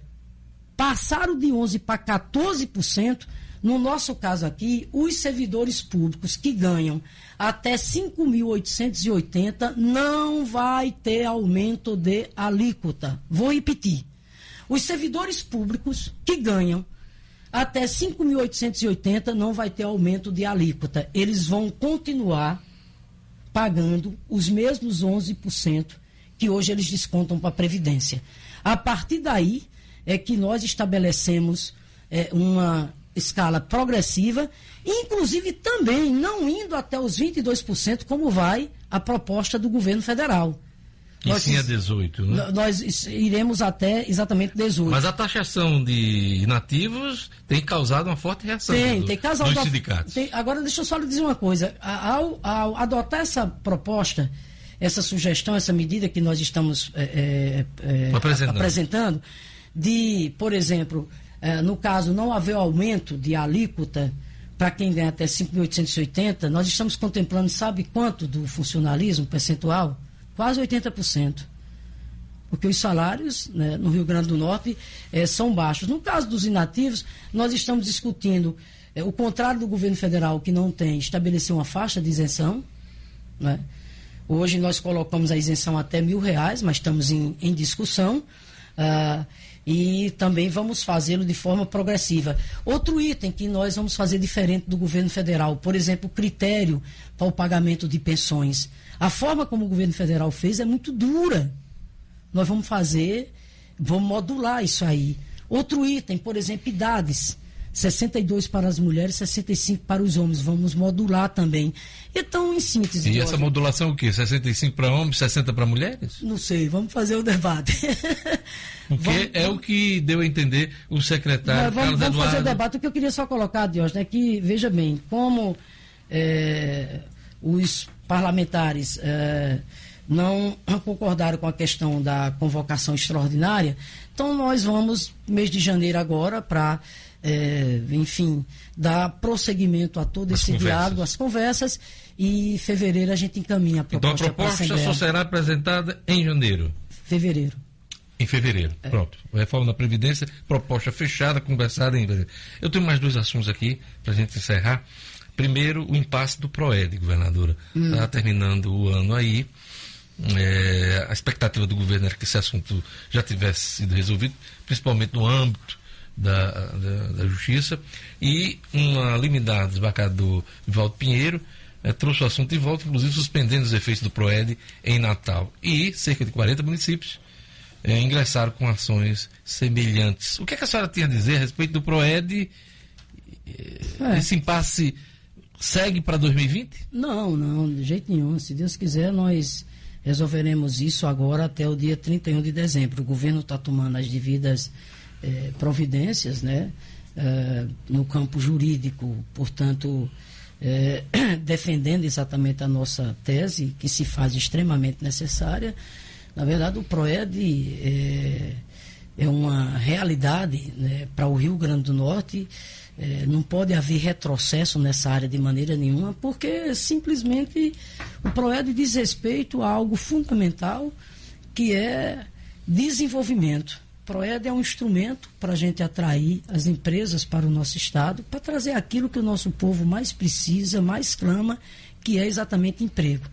passaram de 11% para 14%, no nosso caso aqui, os servidores públicos que ganham até 5.880 não vai ter aumento de alíquota. Vou repetir. Os servidores públicos que ganham até 5.880 não vai ter aumento de alíquota. Eles vão continuar pagando os mesmos 11% que hoje eles descontam para a Previdência. A partir daí é que nós estabelecemos é, uma escala progressiva, inclusive também não indo até os 22%, como vai a proposta do governo federal. E nós, sim é 18, né? Nós iremos até exatamente 18. Mas a taxação de inativos tem causado uma forte reação tem, do, tem causado dos sindicatos. Tem, agora, deixa eu só lhe dizer uma coisa. Ao, ao, adotar essa proposta, essa sugestão, essa medida que nós estamos é, é, apresentando. apresentando, de, por exemplo, é, no caso não haver aumento de alíquota para quem ganha até 5.880, nós estamos contemplando, sabe quanto do funcionalismo percentual? Quase 80%. Porque os salários né, no Rio Grande do Norte eh, são baixos. No caso dos inativos, nós estamos discutindo eh, o contrário do governo federal, que não tem, estabelecer uma faixa de isenção. Né? Hoje nós colocamos a isenção até mil reais, mas estamos em, em discussão. Ah, e também vamos fazê-lo de forma progressiva. Outro item que nós vamos fazer diferente do governo federal, por exemplo, o critério para o pagamento de pensões. A forma como o governo federal fez é muito dura. Nós vamos fazer, vamos modular isso aí. Outro item, por exemplo, idades. 62 para as mulheres, 65 para os homens. Vamos modular também. Então, em síntese. E essa modulação o quê? 65 para homens, 60 para mulheres? Não sei, vamos fazer o debate. Porque vamos, é o que deu a entender o secretário. vamos, Carlos vamos fazer o debate. O que eu queria só colocar, Diógenes, é que, veja bem, como é, os parlamentares é, não concordaram com a questão da convocação extraordinária, então nós vamos, mês de janeiro agora, para, é, enfim, dar prosseguimento a todo as esse conversas. diálogo, as conversas, e em fevereiro a gente encaminha a proposta. Então a proposta só será apresentada em janeiro? Fevereiro. Em fevereiro, é. pronto. Reforma da Previdência, proposta fechada, conversada em fevereiro. Eu tenho mais dois assuntos aqui para a gente encerrar. Primeiro, o impasse do PROED, governadora. Está hum. terminando o ano aí. É, a expectativa do governo era que esse assunto já tivesse sido resolvido, principalmente no âmbito da, da, da Justiça. E uma liminar desembargador Vivaldo Pinheiro eh, trouxe o assunto de volta, inclusive suspendendo os efeitos do PROED em Natal. E cerca de 40 municípios eh, ingressaram com ações semelhantes. O que, é que a senhora tinha a dizer a respeito do PROED? É. Esse impasse segue para 2020? Não, não, de jeito nenhum. Se Deus quiser, nós resolveremos isso agora até o dia 31 de dezembro. O governo está tomando as devidas eh, providências, né? Eh, no campo jurídico, portanto, eh, defendendo exatamente a nossa tese, que se faz extremamente necessária. Na verdade, o PROED é, é uma realidade né, para o Rio Grande do Norte é, não pode haver retrocesso nessa área de maneira nenhuma, porque simplesmente o PROED diz respeito a algo fundamental que é desenvolvimento. PROED é um instrumento para a gente atrair as empresas para o nosso estado, para trazer aquilo que o nosso povo mais precisa, mais clama, que é exatamente emprego.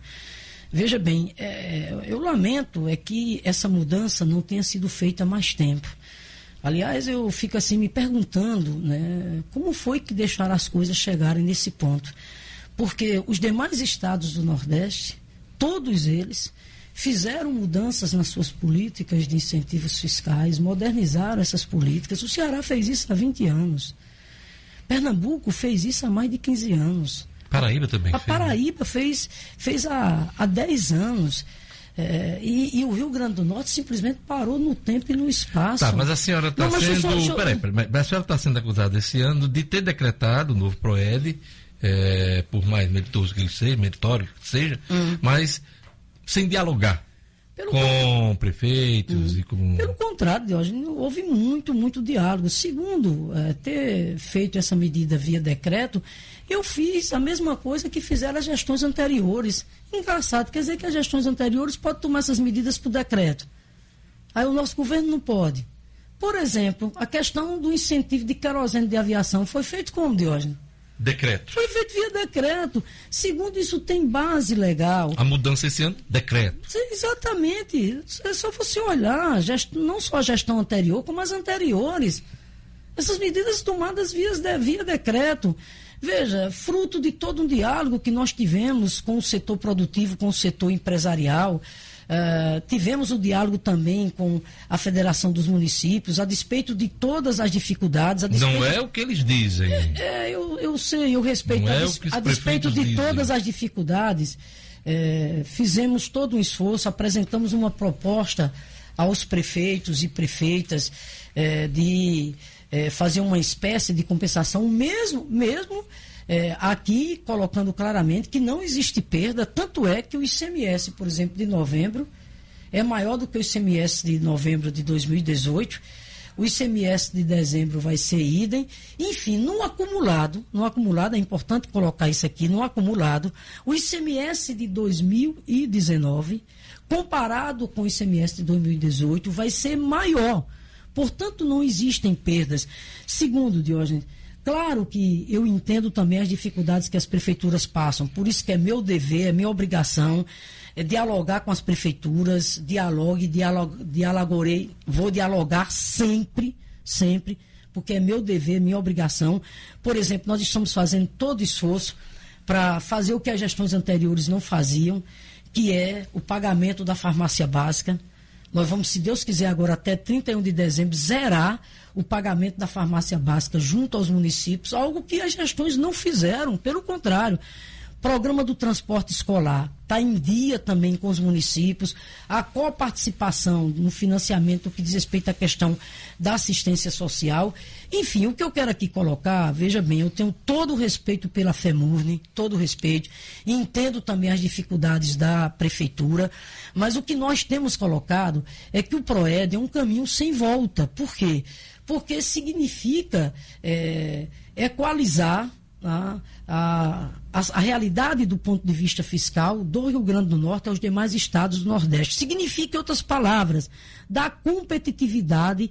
Veja bem, é, eu lamento é que essa mudança não tenha sido feita há mais tempo. Aliás, eu fico assim me perguntando, né, como foi que deixaram as coisas chegarem nesse ponto? Porque os demais estados do Nordeste, todos eles, fizeram mudanças nas suas políticas de incentivos fiscais, modernizaram essas políticas. O Ceará fez isso há 20 anos. Pernambuco fez isso há mais de 15 anos. Paraíba também. A fez. Né? Paraíba fez, fez há, há 10 anos. É, e, e, o Rio Grande do Norte simplesmente parou no tempo e no espaço. Tá, mas a senhora está sendo. Só, peraí, peraí, mas a senhora está sendo acusada esse ano de ter decretado o novo PROED, é, por mais meritoso que ele seja, meritório que seja, hum. mas sem dialogar. Pelo com prefeitos hum. e com. Pelo contrário, Diógenes, houve muito, muito diálogo. Segundo, é, ter feito essa medida via decreto, eu fiz a mesma coisa que fizeram as gestões anteriores. Engraçado, quer dizer que as gestões anteriores podem tomar essas medidas por decreto. Aí o nosso governo não pode. Por exemplo, a questão do incentivo de querosene de aviação foi feito como, Diógenes? Decreto. Foi feito via decreto. Segundo, isso tem base legal. A mudança esse ano? Decreto. Exatamente. É só você olhar, não só a gestão anterior, como as anteriores. Essas medidas tomadas via, via decreto. Veja, fruto de todo um diálogo que nós tivemos com o setor produtivo, com o setor empresarial. Uh, tivemos o diálogo também com a Federação dos Municípios, a despeito de todas as dificuldades. Despeito... Não é o que eles dizem. É, é eu, eu sei, eu respeito. a, é des... a despeito de dizem. todas as dificuldades, é, fizemos todo um esforço, apresentamos uma proposta aos prefeitos e prefeitas é, de é, fazer uma espécie de compensação, mesmo, mesmo é, aqui colocando claramente que não existe perda, tanto é que o ICMS, por exemplo, de novembro é maior do que o ICMS de novembro de 2018. O ICMS de dezembro vai ser idem. Enfim, no acumulado, no acumulado, é importante colocar isso aqui, no acumulado, o ICMS de 2019, comparado com o ICMS de 2018, vai ser maior. Portanto, não existem perdas. Segundo, Diógenes, Claro que eu entendo também as dificuldades que as prefeituras passam, por isso que é meu dever, é minha obrigação é dialogar com as prefeituras, dialogue, dialog, dialogorei, vou dialogar sempre, sempre, porque é meu dever, minha obrigação. Por exemplo, nós estamos fazendo todo esforço para fazer o que as gestões anteriores não faziam, que é o pagamento da farmácia básica. Nós vamos, se Deus quiser, agora até 31 de dezembro, zerar o pagamento da farmácia básica junto aos municípios, algo que as gestões não fizeram, pelo contrário. Programa do transporte escolar está em dia também com os municípios. A coparticipação no financiamento que diz respeito à questão da assistência social. Enfim, o que eu quero aqui colocar, veja bem, eu tenho todo o respeito pela FEMURNE, todo o respeito, e entendo também as dificuldades da prefeitura, mas o que nós temos colocado é que o PROED é um caminho sem volta. Por quê? Porque significa é, equalizar a, a, a, realidade do ponto de vista fiscal do Rio Grande do Norte aos demais estados do Nordeste. Significa, em outras palavras, dar competitividade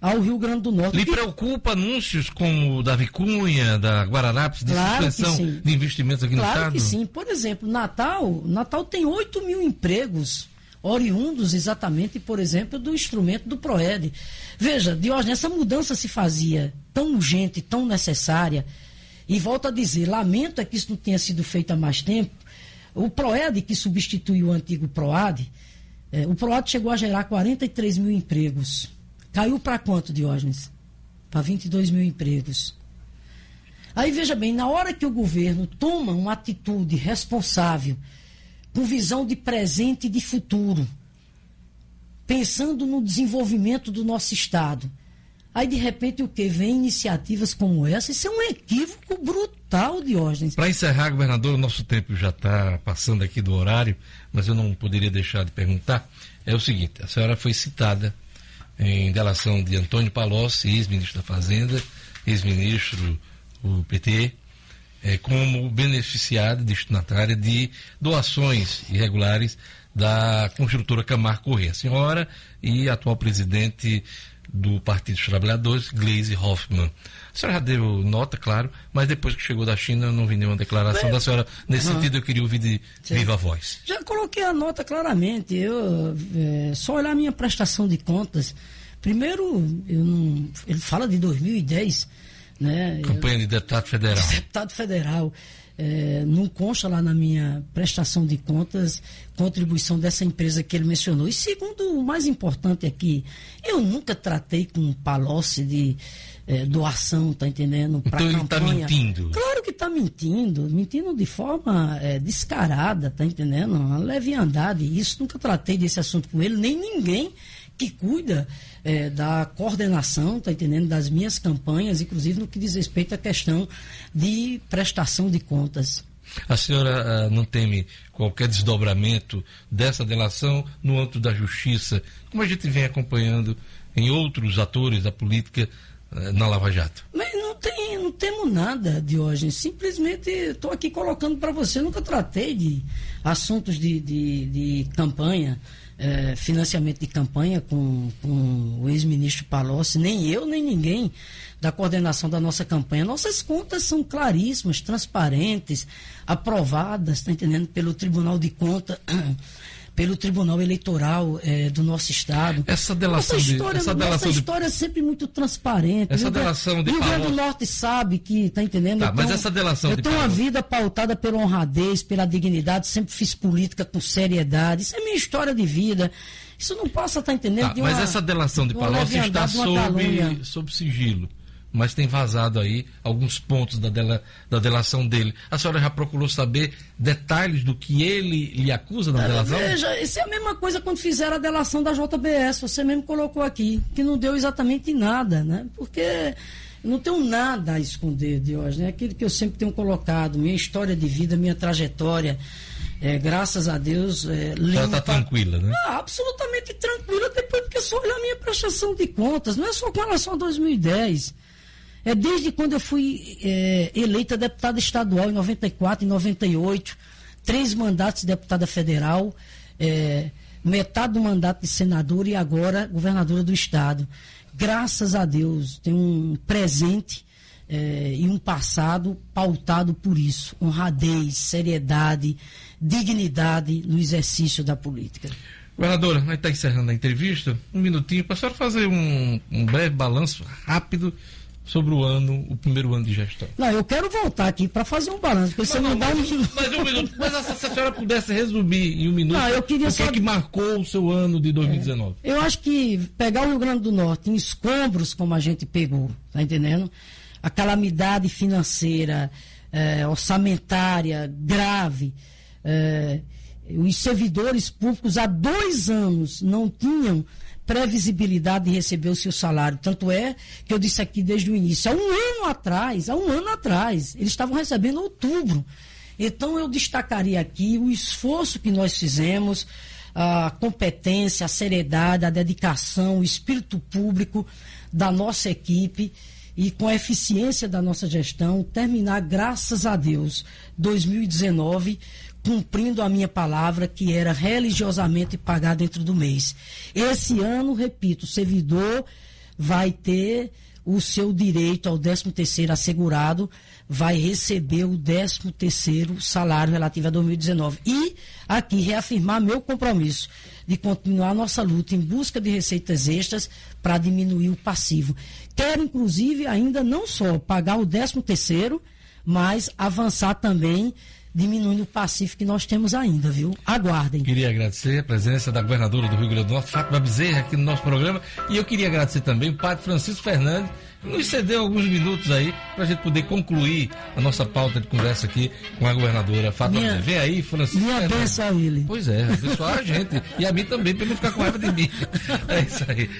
ao Rio Grande do Norte. Lhe preocupa anúncios como o da Vicunha, da Guararapes, de claro suspensão de investimentos aqui claro no Estado? Claro que sim. Por exemplo, Natal, Natal tem 8 mil empregos oriundos exatamente, por exemplo, do instrumento do PROED. Veja, Diógenes, essa mudança se fazia tão urgente, tão necessária, e volto a dizer, lamento é que isso não tenha sido feito há mais tempo. O PROED, que substituiu o antigo PROAD, é, o PROAD chegou a gerar 43 mil empregos. Caiu para quanto, Diógenes? Para 22 mil empregos. Aí veja bem, na hora que o governo toma uma atitude responsável, com visão de presente e de futuro, pensando no desenvolvimento do nosso Estado, aí de repente o que? Vem iniciativas como essa, isso é um equívoco brutal, Diógenes. Para encerrar, governador, o nosso tempo já está passando aqui do horário, mas eu não poderia deixar de perguntar. É o seguinte, a senhora foi citada em delação de Antônio Palocci, ex-ministro da Fazenda, ex-ministro o PT, é, como beneficiária destinatária de doações irregulares da construtora Camar Corrêa. A senhora e atual presidente do Partido dos Trabalhadores, Gleisi Hoffmann. A senhora já deu nota, claro, mas depois que chegou da China não vi nenhuma declaração da senhora. Nesse uhum. sentido, eu queria ouvir de Sim. viva voz. Já coloquei a nota claramente. Eu, é, só olhar a minha prestação de contas. Primeiro, não, ele fala de 2010 né? Campanha de deputado federal. De deputado federal. É, não consta lá na minha prestação de contas contribuição dessa empresa que ele mencionou. E segundo, o mais importante aqui, eu nunca tratei com Palocci de é, doação, tá entendendo? Pra então ele está mentindo. Claro que está mentindo, mentindo de forma é, descarada, tá entendendo? Uma leviandade. Isso nunca tratei desse assunto com ele, nem ninguém que cuida é, da coordenação, tá entendendo, das minhas campanhas, inclusive no que diz respeito à questão de prestação de contas. A senhora uh, não teme qualquer desdobramento dessa delação no âmbito da justiça, como a gente vem acompanhando em outros atores da política uh, na Lava Jato? Mas não, tem, não temo nada, Diógenes. Simplesmente estou aqui colocando para você. Eu nunca tratei de assuntos de, de, de campanha é, financiamento de campanha com, com o ex-ministro Palocci, nem eu, nem ninguém da coordenação da nossa campanha. Nossas contas são claríssimas, transparentes, aprovadas, está entendendo, pelo Tribunal de Contas. Pelo Tribunal Eleitoral é, do nosso estado. Essa delação nossa história, de, essa delação nossa história é sempre muito transparente. Essa delação de O Rio Grande do Norte sabe que, tá entendendo? Tá, mas tenho, essa delação eu de tenho uma vida pautada pela honradez, pela dignidade, sempre fiz política com seriedade. Isso é minha história de vida. Isso não passa, tá entendendo? Tá, mas essa delação de Palocci está sob, sob sigilo mas tem vazado aí alguns pontos da, dela, da delação dele. A senhora já procurou saber detalhes do que ele lhe acusa na é, delação? Veja, isso é a mesma coisa quando fizeram a delação da JBS, você mesmo colocou aqui, que não deu exatamente nada, né? Porque não tenho nada a esconder de hoje, né? Aquilo que eu sempre tenho colocado, minha história de vida, minha trajetória. É, graças a Deus. É, Ela está tranquila, né? Ah, absolutamente tranquila, depois porque só olhar a minha prestação de contas, não é só com relação a 2010. É desde quando eu fui é, eleita deputada estadual em 94, em 98, três mandatos de deputada federal, é, metade do mandato de senadora e agora governadora do estado. Graças a Deus, tem um presente é, e um passado pautado por isso, honradez, seriedade, dignidade no exercício da política. Governadora, nós está encerrando a entrevista. Um minutinho para a senhora fazer um, um breve balanço rápido sobre o ano, o primeiro ano de gestão. Não, eu quero voltar aqui para fazer um balanço, porque você não, não dá mas, um... Mas um minuto, mas se a senhora pudesse resumir em um minuto, não, eu queria o que, é que marcou o seu ano de 2019? É, eu acho que pegar o Rio Grande do Norte em escombros, como a gente pegou, tá entendendo? A calamidade financeira, é, orçamentária grave, é, os servidores públicos há dois anos não tinham previsibilidade de receber o seu salário. Tanto é que eu disse aqui desde o início, há um ano atrás, há um ano atrás, eles estavam recebendo outubro. Então eu destacaria aqui o esforço que nós fizemos, a competência, a seriedade, a dedicação, o espírito público da nossa equipe e com a eficiência da nossa gestão, terminar, graças a Deus, 2019 cumprindo a minha palavra, que era religiosamente pagar dentro do mês. Esse ano, repito, o servidor vai ter o seu direito ao 13 terceiro assegurado, vai receber o 13 terceiro salário relativo a 2019. E aqui reafirmar meu compromisso de continuar nossa luta em busca de receitas extras para diminuir o passivo. Quero, inclusive, ainda não só pagar o 13 terceiro, mas avançar também diminuindo o passivo que nós temos ainda, viu? Aguardem. Queria agradecer a presença da governadora do Rio Grande do Norte, Fátima Bezerra, aqui no nosso programa. E eu queria agradecer também o padre Francisco Fernandes, que nos cedeu alguns minutos aí para a gente poder concluir a nossa pauta de conversa aqui com a governadora Fátima minha, Bezerra. Vem aí, Francisco Minha Fernandes. benção a ele. Pois é, abençoar a gente. E a mim também, para não ficar com raiva de mim. É isso aí.